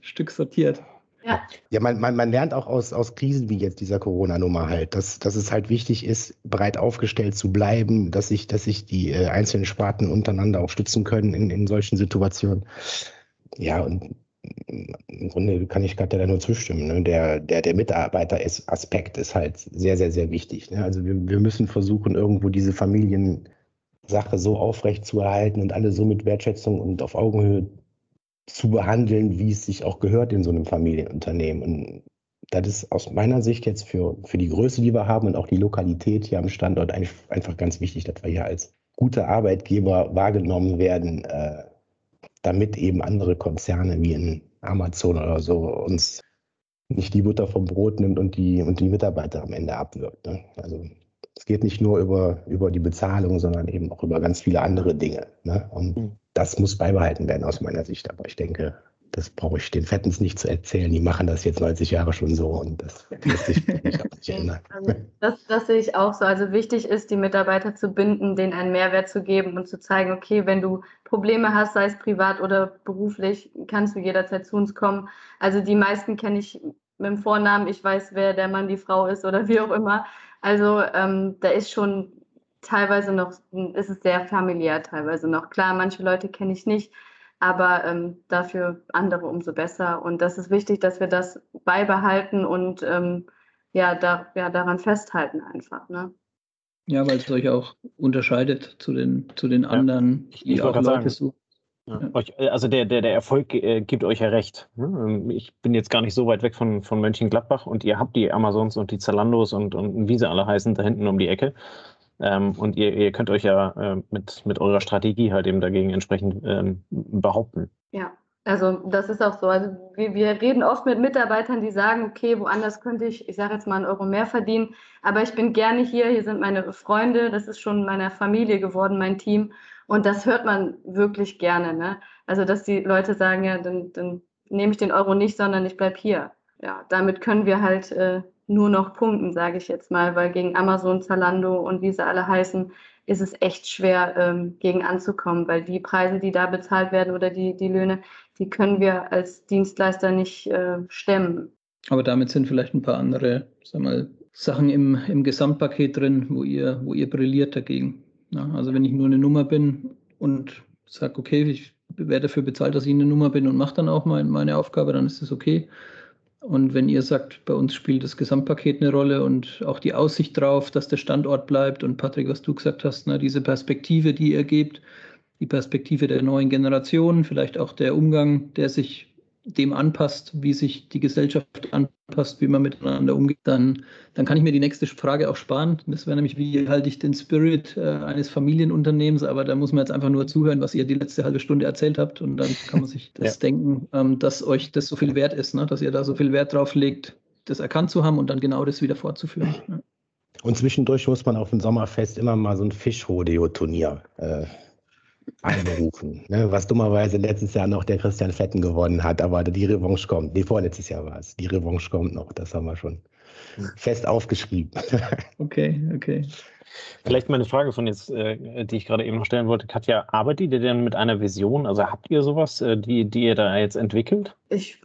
Stück sortiert. Ja, ja man, man, man lernt auch aus, aus Krisen wie jetzt dieser Corona-Nummer halt, dass, dass es halt wichtig ist, breit aufgestellt zu bleiben, dass sich, dass sich die äh, einzelnen Sparten untereinander auch stützen können in, in solchen Situationen. Ja, und im Grunde kann ich gerade da nur zustimmen. Ne? Der, der, der Mitarbeiter-Aspekt ist halt sehr, sehr, sehr wichtig. Ne? Also wir, wir müssen versuchen, irgendwo diese Familiensache so aufrecht zu erhalten und alle so mit Wertschätzung und auf Augenhöhe zu behandeln, wie es sich auch gehört in so einem Familienunternehmen. Und das ist aus meiner Sicht jetzt für, für die Größe, die wir haben und auch die Lokalität hier am Standort einfach ganz wichtig, dass wir hier als gute Arbeitgeber wahrgenommen werden, äh, damit eben andere Konzerne wie in Amazon oder so uns nicht die Butter vom Brot nimmt und die, und die Mitarbeiter am Ende abwirkt. Ne? Also es geht nicht nur über, über die Bezahlung, sondern eben auch über ganz viele andere Dinge. Ne? Und mhm das muss beibehalten werden aus meiner Sicht. Aber ich denke, das brauche ich den Fettens nicht zu erzählen. Die machen das jetzt 90 Jahre schon so und das lässt sich nicht ändern. Also das, das, sehe ich auch so. Also wichtig ist, die Mitarbeiter zu binden, denen einen Mehrwert zu geben und zu zeigen, okay, wenn du Probleme hast, sei es privat oder beruflich, kannst du jederzeit zu uns kommen. Also die meisten kenne ich mit dem Vornamen. Ich weiß, wer der Mann, die Frau ist oder wie auch immer. Also ähm, da ist schon teilweise noch, ist es sehr familiär teilweise noch. Klar, manche Leute kenne ich nicht. aber ähm, dafür andere umso besser. Und das ist wichtig, dass wir das beibehalten und ähm, ja, da, ja, daran festhalten einfach. Ne? Ja, weil es euch auch unterscheidet zu den, zu den anderen, ja, die auch Leute suchen. Ja. Also der, der, der Erfolg äh, gibt euch ja recht. Ne? Ähm, ich bin jetzt gar nicht so weit weg von, von Mönchengladbach und ihr habt die Amazons und die Zalandos und, und wie sie alle heißen, da hinten um die Ecke. Ähm, und ihr, ihr könnt euch ja äh, mit, mit eurer Strategie halt eben dagegen entsprechend ähm, behaupten. Ja, also das ist auch so. Also wir, wir reden oft mit Mitarbeitern, die sagen, okay, woanders könnte ich, ich sage jetzt mal einen Euro mehr verdienen, aber ich bin gerne hier, hier sind meine Freunde, das ist schon meiner Familie geworden, mein Team. Und das hört man wirklich gerne. Ne? Also, dass die Leute sagen, ja, dann, dann nehme ich den Euro nicht, sondern ich bleibe hier. Ja, damit können wir halt äh, nur noch punkten, sage ich jetzt mal, weil gegen Amazon, Zalando und wie sie alle heißen, ist es echt schwer, ähm, gegen anzukommen, weil die Preise, die da bezahlt werden oder die, die Löhne, die können wir als Dienstleister nicht äh, stemmen. Aber damit sind vielleicht ein paar andere, sag mal, Sachen im, im Gesamtpaket drin, wo ihr, wo ihr brilliert dagegen. Ja, also wenn ich nur eine Nummer bin und sage, okay, ich werde dafür bezahlt, dass ich eine Nummer bin und mache dann auch mein, meine Aufgabe, dann ist das okay. Und wenn ihr sagt, bei uns spielt das Gesamtpaket eine Rolle und auch die Aussicht drauf, dass der Standort bleibt und Patrick, was du gesagt hast, ne, diese Perspektive, die ihr gebt, die Perspektive der neuen Generation, vielleicht auch der Umgang, der sich dem anpasst, wie sich die Gesellschaft anpasst, wie man miteinander umgeht, dann, dann kann ich mir die nächste Frage auch sparen. Das wäre nämlich, wie halte ich den Spirit äh, eines Familienunternehmens? Aber da muss man jetzt einfach nur zuhören, was ihr die letzte halbe Stunde erzählt habt. Und dann kann man sich das ja. denken, ähm, dass euch das so viel wert ist, ne? dass ihr da so viel Wert drauf legt, das erkannt zu haben und dann genau das wieder fortzuführen. Ja. Und zwischendurch muss man auf dem Sommerfest immer mal so ein Fischrodeo-Turnier äh, einberufen. Ne? Was dummerweise letztes Jahr noch der Christian Fetten gewonnen hat, aber die Revanche kommt. Nee, vorletztes Jahr war es. Die Revanche kommt noch, das haben wir schon fest aufgeschrieben. Okay, okay. Vielleicht meine Frage von jetzt, äh, die ich gerade eben noch stellen wollte, Katja, arbeitet ihr denn mit einer Vision? Also habt ihr sowas, äh, die, die ihr da jetzt entwickelt? Ich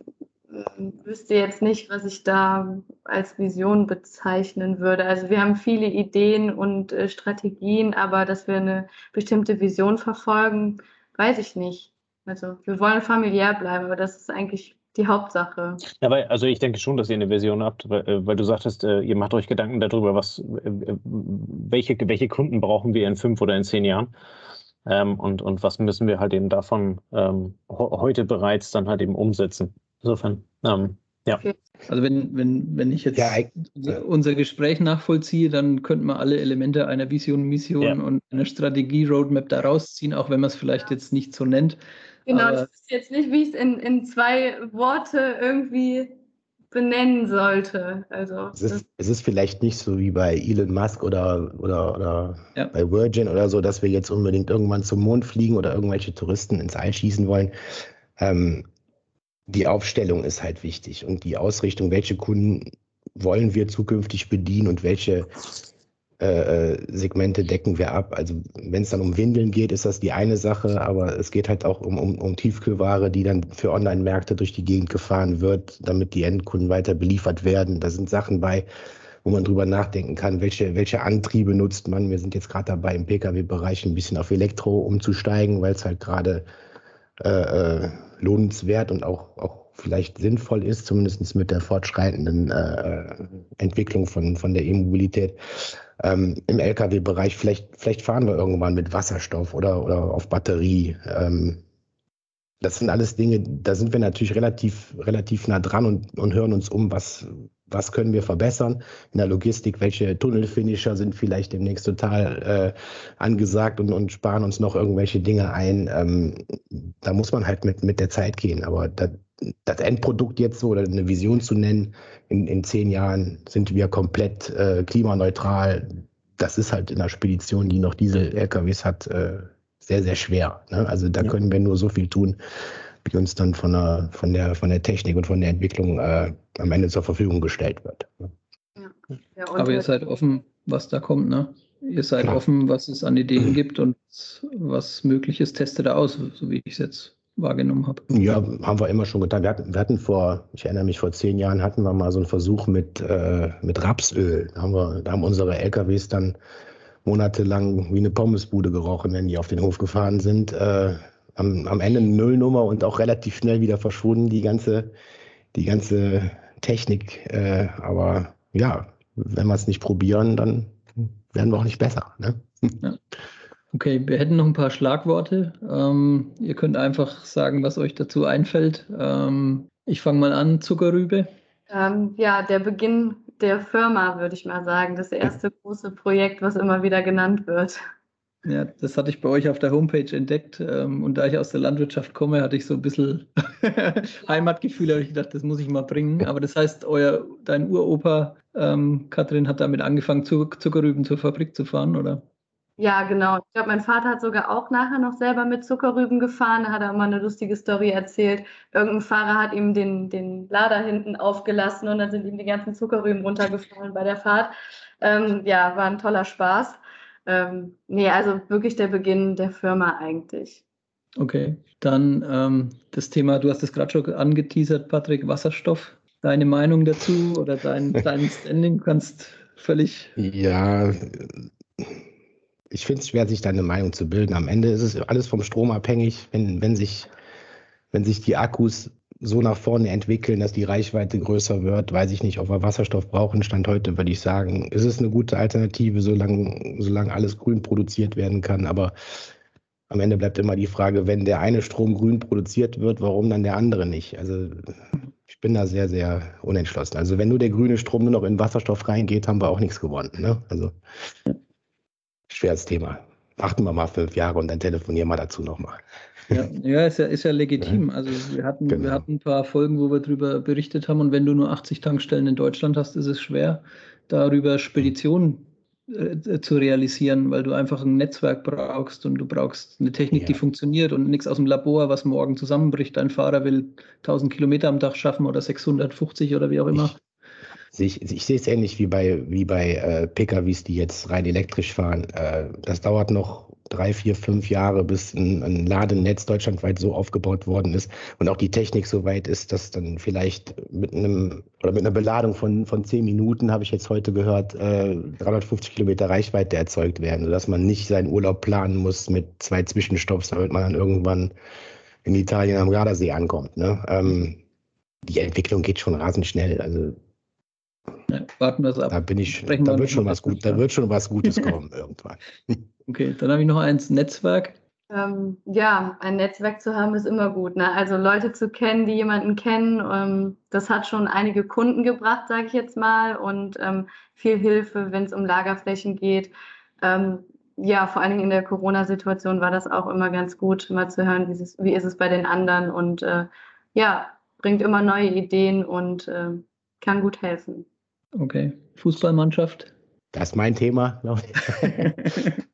wüsste jetzt nicht, was ich da als Vision bezeichnen würde. Also wir haben viele Ideen und äh, Strategien, aber dass wir eine bestimmte Vision verfolgen, weiß ich nicht. Also wir wollen familiär bleiben, aber das ist eigentlich die Hauptsache. Ja, weil, also ich denke schon, dass ihr eine Vision habt, weil, äh, weil du sagtest, äh, ihr macht euch Gedanken darüber, was, äh, welche, welche Kunden brauchen wir in fünf oder in zehn Jahren. Ähm, und, und was müssen wir halt eben davon ähm, heute bereits dann halt eben umsetzen. Insofern, ähm, ja. Also wenn, wenn, wenn ich jetzt ja, unser Gespräch nachvollziehe, dann könnten wir alle Elemente einer Vision, Mission ja. und einer Strategie-Roadmap da rausziehen, auch wenn man es vielleicht jetzt nicht so nennt. Genau, Aber, ich weiß jetzt nicht, wie ich es in, in zwei Worte irgendwie benennen sollte. Also, es, ist, es ist vielleicht nicht so wie bei Elon Musk oder, oder, oder ja. bei Virgin oder so, dass wir jetzt unbedingt irgendwann zum Mond fliegen oder irgendwelche Touristen ins All schießen wollen. Ähm, die Aufstellung ist halt wichtig und die Ausrichtung, welche Kunden wollen wir zukünftig bedienen und welche äh, äh, Segmente decken wir ab. Also wenn es dann um Windeln geht, ist das die eine Sache, aber es geht halt auch um, um, um Tiefkühlware, die dann für Online-Märkte durch die Gegend gefahren wird, damit die Endkunden weiter beliefert werden. Da sind Sachen bei, wo man drüber nachdenken kann, welche, welche Antriebe nutzt man. Wir sind jetzt gerade dabei, im Pkw-Bereich ein bisschen auf Elektro umzusteigen, weil es halt gerade äh, äh, lohnenswert und auch, auch vielleicht sinnvoll ist, zumindest mit der fortschreitenden äh, Entwicklung von, von der E-Mobilität. Ähm, Im Lkw-Bereich, vielleicht, vielleicht fahren wir irgendwann mit Wasserstoff oder, oder auf Batterie. Ähm, das sind alles Dinge, da sind wir natürlich relativ, relativ nah dran und, und hören uns um, was, was können wir verbessern in der Logistik, welche Tunnelfinisher sind vielleicht demnächst total äh, angesagt und, und sparen uns noch irgendwelche Dinge ein. Ähm, da muss man halt mit, mit der Zeit gehen. Aber das, das Endprodukt jetzt so oder eine Vision zu nennen, in, in zehn Jahren sind wir komplett äh, klimaneutral. Das ist halt in einer Spedition, die noch Diesel-LKWs hat, äh, sehr, sehr schwer. Ne? Also da ja. können wir nur so viel tun, wie uns dann von der, von der, von der Technik und von der Entwicklung äh, am Ende zur Verfügung gestellt wird. Ja. Ja, Aber ihr seid offen, was da kommt, ne? Ihr seid Klar. offen, was es an Ideen gibt und was möglich ist, testet da aus, so wie ich es jetzt wahrgenommen habe. Ja, haben wir immer schon getan. Wir hatten, wir hatten vor, ich erinnere mich, vor zehn Jahren hatten wir mal so einen Versuch mit, äh, mit Rapsöl. Da haben, wir, da haben unsere LKWs dann monatelang wie eine Pommesbude gerochen, wenn die auf den Hof gefahren sind. Äh, am, am Ende eine Nullnummer und auch relativ schnell wieder verschwunden, die ganze, die ganze Technik. Äh, aber ja, wenn wir es nicht probieren, dann werden wir auch nicht besser. Ne? Ja. Okay, wir hätten noch ein paar Schlagworte. Ähm, ihr könnt einfach sagen, was euch dazu einfällt. Ähm, ich fange mal an, Zuckerrübe. Ähm, ja, der Beginn der Firma, würde ich mal sagen. Das erste große Projekt, was immer wieder genannt wird. Ja, das hatte ich bei euch auf der Homepage entdeckt. Ähm, und da ich aus der Landwirtschaft komme, hatte ich so ein bisschen Heimatgefühl. Da habe ich gedacht, das muss ich mal bringen. Aber das heißt, euer, dein Uropa, ähm, Kathrin, hat damit angefangen, Zuckerrüben zur Fabrik zu fahren, oder? Ja, genau. Ich glaube, mein Vater hat sogar auch nachher noch selber mit Zuckerrüben gefahren. Da hat er immer eine lustige Story erzählt. Irgendein Fahrer hat ihm den, den Lader hinten aufgelassen und dann sind ihm die ganzen Zuckerrüben runtergefallen bei der Fahrt. Ähm, ja, war ein toller Spaß. Ähm, nee, also wirklich der Beginn der Firma eigentlich. Okay, dann ähm, das Thema, du hast es gerade schon angeteasert, Patrick, Wasserstoff. Deine Meinung dazu oder dein, dein Standing kannst völlig. Ja, ich finde es schwer, sich da eine Meinung zu bilden. Am Ende ist es alles vom Strom abhängig. Wenn, wenn, sich, wenn sich die Akkus so nach vorne entwickeln, dass die Reichweite größer wird, weiß ich nicht, ob wir Wasserstoff brauchen. Stand heute würde ich sagen, ist es eine gute Alternative, solange, solange alles grün produziert werden kann. Aber am Ende bleibt immer die Frage, wenn der eine Strom grün produziert wird, warum dann der andere nicht? Also ich bin da sehr, sehr unentschlossen. Also wenn nur der grüne Strom nur noch in Wasserstoff reingeht, haben wir auch nichts gewonnen. Ne? Also schweres Thema. Warten wir mal fünf Jahre und dann telefonieren wir dazu nochmal. Ja, ja, ist ja, ist ja legitim. Also wir hatten, genau. wir hatten ein paar Folgen, wo wir darüber berichtet haben und wenn du nur 80 Tankstellen in Deutschland hast, ist es schwer, darüber Speditionen äh, zu realisieren, weil du einfach ein Netzwerk brauchst und du brauchst eine Technik, ja. die funktioniert und nichts aus dem Labor, was morgen zusammenbricht. Dein Fahrer will 1000 Kilometer am Tag schaffen oder 650 oder wie auch immer. Ich ich, sehe es ähnlich wie bei, wie bei äh, PKWs, die jetzt rein elektrisch fahren. Äh, das dauert noch drei, vier, fünf Jahre, bis ein, ein, Ladenetz deutschlandweit so aufgebaut worden ist und auch die Technik so weit ist, dass dann vielleicht mit einem oder mit einer Beladung von, von zehn Minuten, habe ich jetzt heute gehört, äh, 350 Kilometer Reichweite erzeugt werden, sodass man nicht seinen Urlaub planen muss mit zwei Zwischenstopps, damit man dann irgendwann in Italien am Gardasee ankommt. Ne? Ähm, die Entwicklung geht schon rasend schnell. Also ja, warten wir es ab. Da bin ich, Sprechen da wird schon was gut, da wird schon was Gutes kommen irgendwann. Okay, dann habe ich noch eins, Netzwerk. Ähm, ja, ein Netzwerk zu haben ist immer gut. Ne? Also Leute zu kennen, die jemanden kennen, ähm, das hat schon einige Kunden gebracht, sage ich jetzt mal, und ähm, viel Hilfe, wenn es um Lagerflächen geht. Ähm, ja, vor allen Dingen in der Corona-Situation war das auch immer ganz gut, mal zu hören, wie ist es, wie ist es bei den anderen und äh, ja, bringt immer neue Ideen und äh, kann gut helfen. Okay. Fußballmannschaft? Das ist mein Thema.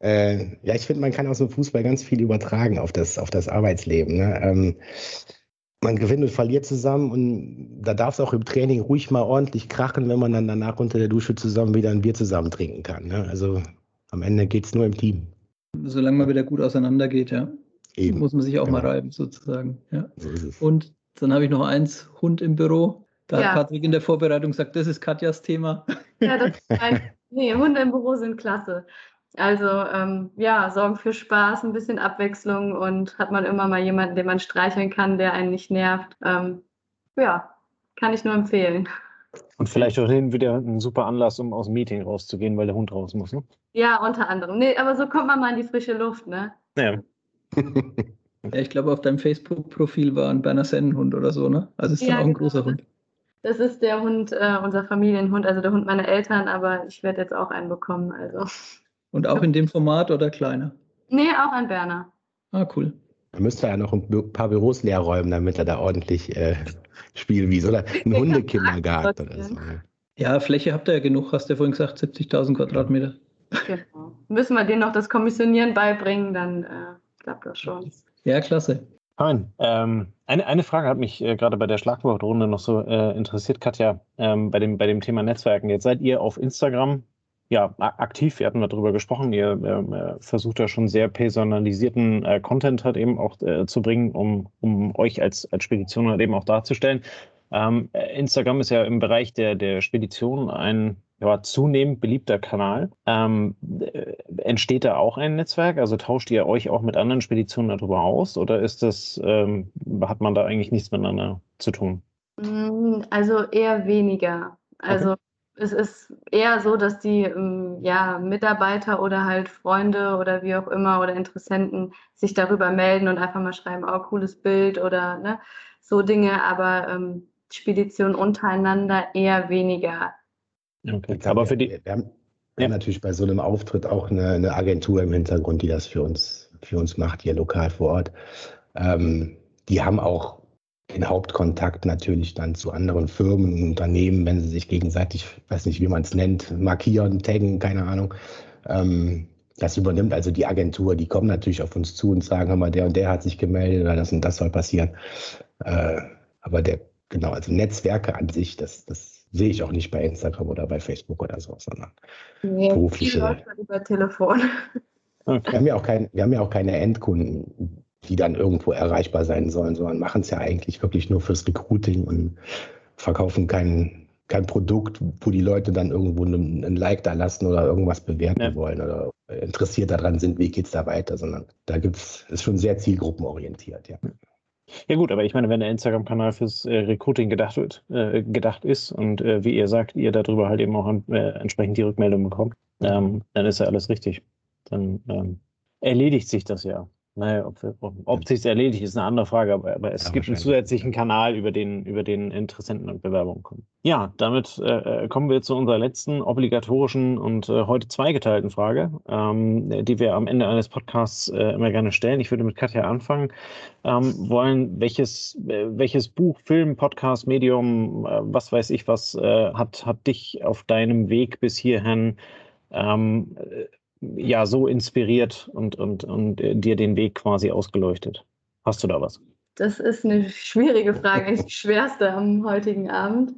äh, ja, ich finde, man kann aus dem Fußball ganz viel übertragen auf das, auf das Arbeitsleben. Ne? Ähm, man gewinnt und verliert zusammen und da darf es auch im Training ruhig mal ordentlich krachen, wenn man dann danach unter der Dusche zusammen wieder ein Bier zusammen trinken kann. Ne? Also am Ende geht es nur im Team. Solange man wieder gut auseinandergeht, ja. Eben. Muss man sich auch genau. mal reiben, sozusagen. Ja. So und dann habe ich noch eins, Hund im Büro. Da ja. hat Patrick in der Vorbereitung gesagt, das ist Katjas Thema. Ja, das ist mein, nee, Hunde im Büro sind klasse. Also ähm, ja, sorgen für Spaß, ein bisschen Abwechslung und hat man immer mal jemanden, den man streicheln kann, der einen nicht nervt. Ähm, ja, kann ich nur empfehlen. Und vielleicht auch hin wieder ein super Anlass, um aus dem Meeting rauszugehen, weil der Hund raus muss, ne? Ja, unter anderem. Nee, aber so kommt man mal in die frische Luft, ne? Ja. ja, ich glaube, auf deinem Facebook-Profil war ein Berner Sennenhund oder so, ne? Also ist ja, dann auch ein genau. großer Hund. Das ist der Hund, äh, unser Familienhund, also der Hund meiner Eltern, aber ich werde jetzt auch einen bekommen. Also. Und auch in dem Format oder kleiner? Nee, auch ein Berner. Ah, cool. Da müsste er ja noch ein paar Büros leer räumen, damit er da ordentlich äh, Spielwiese oder ein Hundekindergarten oder so. Ja, Fläche habt ihr ja genug, hast du ja vorhin gesagt, 70.000 Quadratmeter. Genau. Müssen wir denen noch das Kommissionieren beibringen, dann äh, klappt das schon. Ja, klasse. Fein. Ähm, eine, eine Frage hat mich äh, gerade bei der Schlagwortrunde noch so äh, interessiert, Katja, ähm, bei, dem, bei dem Thema Netzwerken. Jetzt seid ihr auf Instagram ja aktiv, wir hatten darüber gesprochen, ihr ähm, äh, versucht da schon sehr personalisierten äh, Content halt eben auch äh, zu bringen, um, um euch als, als Spedition halt eben auch darzustellen. Ähm, Instagram ist ja im Bereich der, der Spedition ein ja, zunehmend beliebter Kanal. Ähm, äh, entsteht da auch ein Netzwerk? Also tauscht ihr euch auch mit anderen Speditionen darüber aus oder ist das, ähm, hat man da eigentlich nichts miteinander zu tun? Mm, also eher weniger. Also okay. es ist eher so, dass die ähm, ja, Mitarbeiter oder halt Freunde oder wie auch immer oder Interessenten sich darüber melden und einfach mal schreiben, oh, cooles Bild oder ne, so Dinge, aber ähm, Speditionen untereinander eher weniger. Okay. Aber für die. Wir haben, wir haben natürlich bei so einem Auftritt auch eine, eine, Agentur im Hintergrund, die das für uns, für uns macht, hier lokal vor Ort. Ähm, die haben auch den Hauptkontakt natürlich dann zu anderen Firmen und Unternehmen, wenn sie sich gegenseitig, weiß nicht, wie man es nennt, markieren, taggen, keine Ahnung. Ähm, das übernimmt also die Agentur, die kommen natürlich auf uns zu und sagen, hör mal, der und der hat sich gemeldet oder das und das soll passieren. Äh, aber der, genau, also Netzwerke an sich, das, das sehe ich auch nicht bei Instagram oder bei Facebook oder so, sondern nee, berufliche. Über Telefon. Okay. Wir, haben ja auch kein, wir haben ja auch keine Endkunden, die dann irgendwo erreichbar sein sollen, sondern machen es ja eigentlich wirklich nur fürs Recruiting und verkaufen kein, kein Produkt, wo die Leute dann irgendwo einen, einen Like da lassen oder irgendwas bewerten ja. wollen oder interessiert daran sind, wie geht es da weiter, sondern da gibt's, ist schon sehr zielgruppenorientiert, ja. Ja gut, aber ich meine, wenn der Instagram-Kanal fürs äh, Recruiting gedacht wird, äh, gedacht ist und äh, wie ihr sagt, ihr darüber halt eben auch äh, entsprechend die Rückmeldung bekommt, ähm, dann ist ja alles richtig. Dann ähm, erledigt sich das ja. Naja, ob, ob, ob sich erledigt, ist eine andere Frage, aber, aber es ja, gibt einen zusätzlichen Kanal, über den, über den Interessenten und Bewerbungen kommen. Ja, damit äh, äh, kommen wir zu unserer letzten obligatorischen und äh, heute zweigeteilten Frage, ähm, die wir am Ende eines Podcasts äh, immer gerne stellen. Ich würde mit Katja anfangen. Ähm, wollen, welches, äh, welches Buch, Film, Podcast, Medium, äh, was weiß ich was, hat, hat dich auf deinem Weg bis hierhin ähm, ja so inspiriert und, und, und äh, dir den Weg quasi ausgeleuchtet? Hast du da was? Das ist eine schwierige Frage, eigentlich die schwerste am heutigen Abend.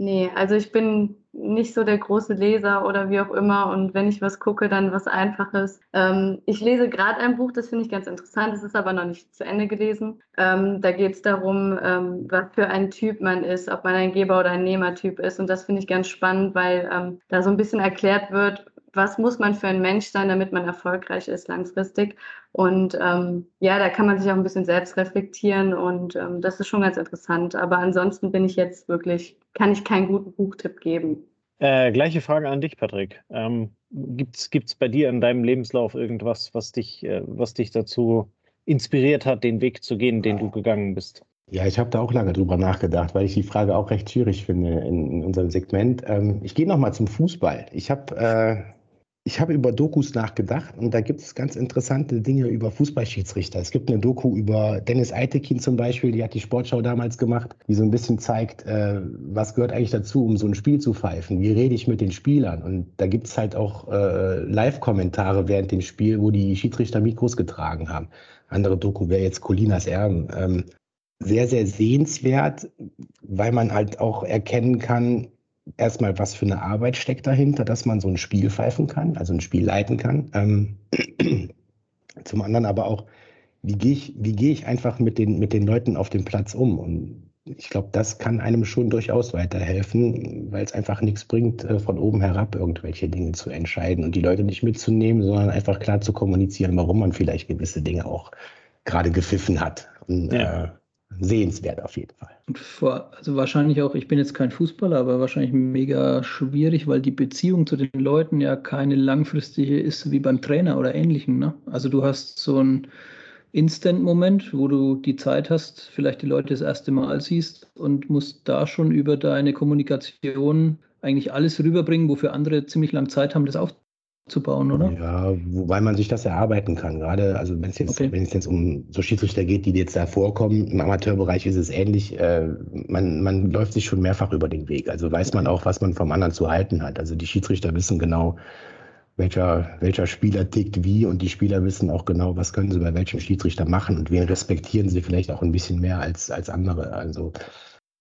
Nee, also ich bin nicht so der große Leser oder wie auch immer. Und wenn ich was gucke, dann was Einfaches. Ähm, ich lese gerade ein Buch, das finde ich ganz interessant. Das ist aber noch nicht zu Ende gelesen. Ähm, da geht es darum, ähm, was für ein Typ man ist, ob man ein Geber- oder ein Nehmertyp ist. Und das finde ich ganz spannend, weil ähm, da so ein bisschen erklärt wird, was muss man für ein Mensch sein, damit man erfolgreich ist langfristig. Und ähm, ja, da kann man sich auch ein bisschen selbst reflektieren und ähm, das ist schon ganz interessant. Aber ansonsten bin ich jetzt wirklich, kann ich keinen guten Buchtipp geben. Äh, gleiche Frage an dich, Patrick. Ähm, Gibt es bei dir in deinem Lebenslauf irgendwas, was dich, äh, was dich dazu inspiriert hat, den Weg zu gehen, den du gegangen bist? Ja, ich habe da auch lange drüber nachgedacht, weil ich die Frage auch recht schwierig finde in, in unserem Segment. Ähm, ich gehe nochmal zum Fußball. Ich habe äh, ich habe über Dokus nachgedacht und da gibt es ganz interessante Dinge über Fußballschiedsrichter. Es gibt eine Doku über Dennis Eitekin zum Beispiel, die hat die Sportschau damals gemacht, die so ein bisschen zeigt, äh, was gehört eigentlich dazu, um so ein Spiel zu pfeifen. Wie rede ich mit den Spielern? Und da gibt es halt auch äh, Live-Kommentare während dem Spiel, wo die Schiedsrichter Mikros getragen haben. Andere Doku wäre jetzt Colinas Erben. Ähm, sehr, sehr sehenswert, weil man halt auch erkennen kann, erstmal, was für eine Arbeit steckt dahinter, dass man so ein Spiel pfeifen kann, also ein Spiel leiten kann. Ähm, zum anderen aber auch, wie gehe ich, wie gehe ich einfach mit den, mit den Leuten auf dem Platz um? Und ich glaube, das kann einem schon durchaus weiterhelfen, weil es einfach nichts bringt, äh, von oben herab irgendwelche Dinge zu entscheiden und die Leute nicht mitzunehmen, sondern einfach klar zu kommunizieren, warum man vielleicht gewisse Dinge auch gerade gepfiffen hat. Und, ja. äh, sehenswert auf jeden Fall. Vor, also wahrscheinlich auch, ich bin jetzt kein Fußballer, aber wahrscheinlich mega schwierig, weil die Beziehung zu den Leuten ja keine langfristige ist wie beim Trainer oder ähnlichem. Ne? Also du hast so einen Instant-Moment, wo du die Zeit hast, vielleicht die Leute das erste Mal siehst und musst da schon über deine Kommunikation eigentlich alles rüberbringen, wofür andere ziemlich lang Zeit haben, das aufzunehmen zu bauen, oder? Ja, wobei man sich das erarbeiten kann. Gerade, also wenn es jetzt, okay. wenn es jetzt um so Schiedsrichter geht, die jetzt da vorkommen, im Amateurbereich ist es ähnlich. Äh, man, man läuft sich schon mehrfach über den Weg. Also weiß man auch, was man vom anderen zu halten hat. Also die Schiedsrichter wissen genau, welcher, welcher Spieler tickt wie und die Spieler wissen auch genau, was können sie bei welchem Schiedsrichter machen und wen respektieren sie vielleicht auch ein bisschen mehr als, als andere. Also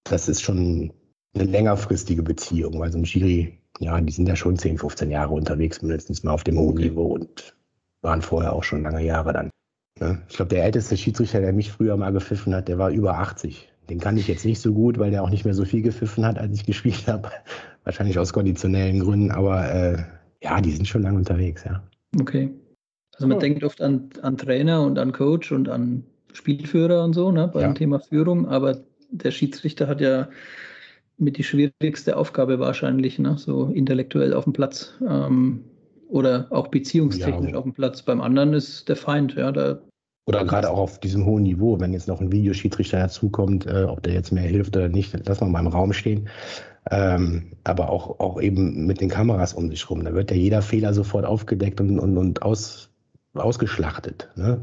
das ist schon eine längerfristige Beziehung, weil so ein Schiri ja, die sind ja schon 10, 15 Jahre unterwegs, mindestens mal auf dem hohen Niveau und waren vorher auch schon lange Jahre dann. Ne? Ich glaube, der älteste Schiedsrichter, der mich früher mal gepfiffen hat, der war über 80. Den kann ich jetzt nicht so gut, weil der auch nicht mehr so viel gepfiffen hat, als ich gespielt habe. Wahrscheinlich aus konditionellen Gründen, aber äh, ja, die sind schon lange unterwegs, ja. Okay. Also man oh. denkt oft an, an Trainer und an Coach und an Spielführer und so, ne, beim ja. Thema Führung, aber der Schiedsrichter hat ja mit die schwierigste Aufgabe wahrscheinlich, ne, so intellektuell auf dem Platz ähm, oder auch beziehungstechnisch ja, auf dem Platz. Beim anderen ist der Feind, ja, da oder gerade auch auf diesem hohen Niveau, wenn jetzt noch ein Videoschiedsrichter dazukommt, äh, ob der jetzt mehr hilft oder nicht, lass mal mal im Raum stehen. Ähm, aber auch, auch eben mit den Kameras um sich rum. Da wird ja jeder Fehler sofort aufgedeckt und, und, und aus, ausgeschlachtet. Ne?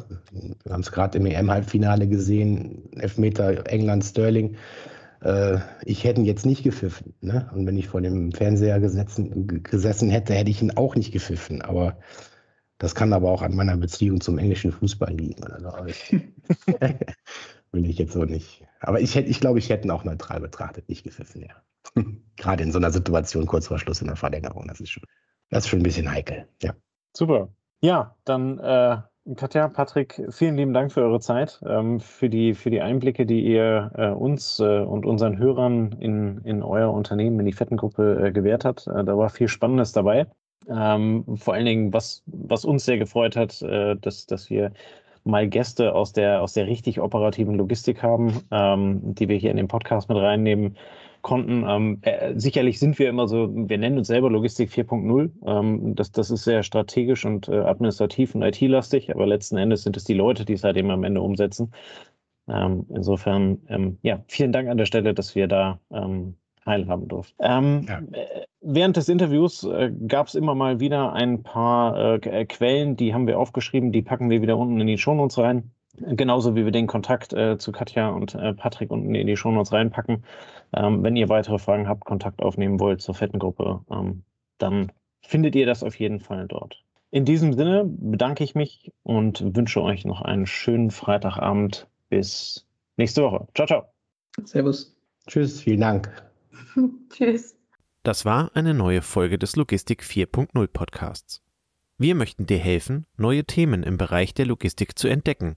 Wir haben es gerade im EM-Halbfinale gesehen, Elfmeter England-Sterling. Äh, ich hätte ihn jetzt nicht gepfiffen. Ne? Und wenn ich vor dem Fernseher gesetzen, gesessen hätte, hätte ich ihn auch nicht gepfiffen. Aber das kann aber auch an meiner Beziehung zum englischen Fußball liegen. Oder so. Will ich jetzt so nicht. Aber ich, hätte, ich glaube, ich hätte ihn auch neutral betrachtet, nicht gepfiffen, ja. Gerade in so einer Situation kurz vor Schluss in der Verlängerung. Das ist schon, das ist schon ein bisschen heikel. Ja. Super. Ja, dann äh, Katja, Patrick, vielen lieben Dank für eure Zeit, ähm, für, die, für die Einblicke, die ihr äh, uns äh, und unseren Hörern in, in euer Unternehmen, in die Fettengruppe äh, gewährt habt. Da war viel Spannendes dabei. Ähm, vor allen Dingen, was, was uns sehr gefreut hat, dass, dass wir mal Gäste aus der, aus der richtig operativen Logistik haben, ähm, die wir hier in den Podcast mit reinnehmen konnten. Ähm, äh, sicherlich sind wir immer so, wir nennen uns selber Logistik 4.0. Ähm, das, das ist sehr strategisch und äh, administrativ und IT-lastig, aber letzten Endes sind es die Leute, die es halt eben am Ende umsetzen. Ähm, insofern, ähm, ja, vielen Dank an der Stelle, dass wir da ähm, teilhaben durften. Ähm, ja. Äh, während des Interviews äh, gab es immer mal wieder ein paar äh, äh, Quellen, die haben wir aufgeschrieben, die packen wir wieder unten in die Shownotes rein. Genauso wie wir den Kontakt äh, zu Katja und äh, Patrick unten in die Shownotes reinpacken. Ähm, wenn ihr weitere Fragen habt, Kontakt aufnehmen wollt zur Fettengruppe, ähm, dann findet ihr das auf jeden Fall dort. In diesem Sinne bedanke ich mich und wünsche euch noch einen schönen Freitagabend. Bis nächste Woche. Ciao, ciao. Servus. Tschüss, vielen Dank. Tschüss. Das war eine neue Folge des Logistik 4.0 Podcasts. Wir möchten dir helfen, neue Themen im Bereich der Logistik zu entdecken,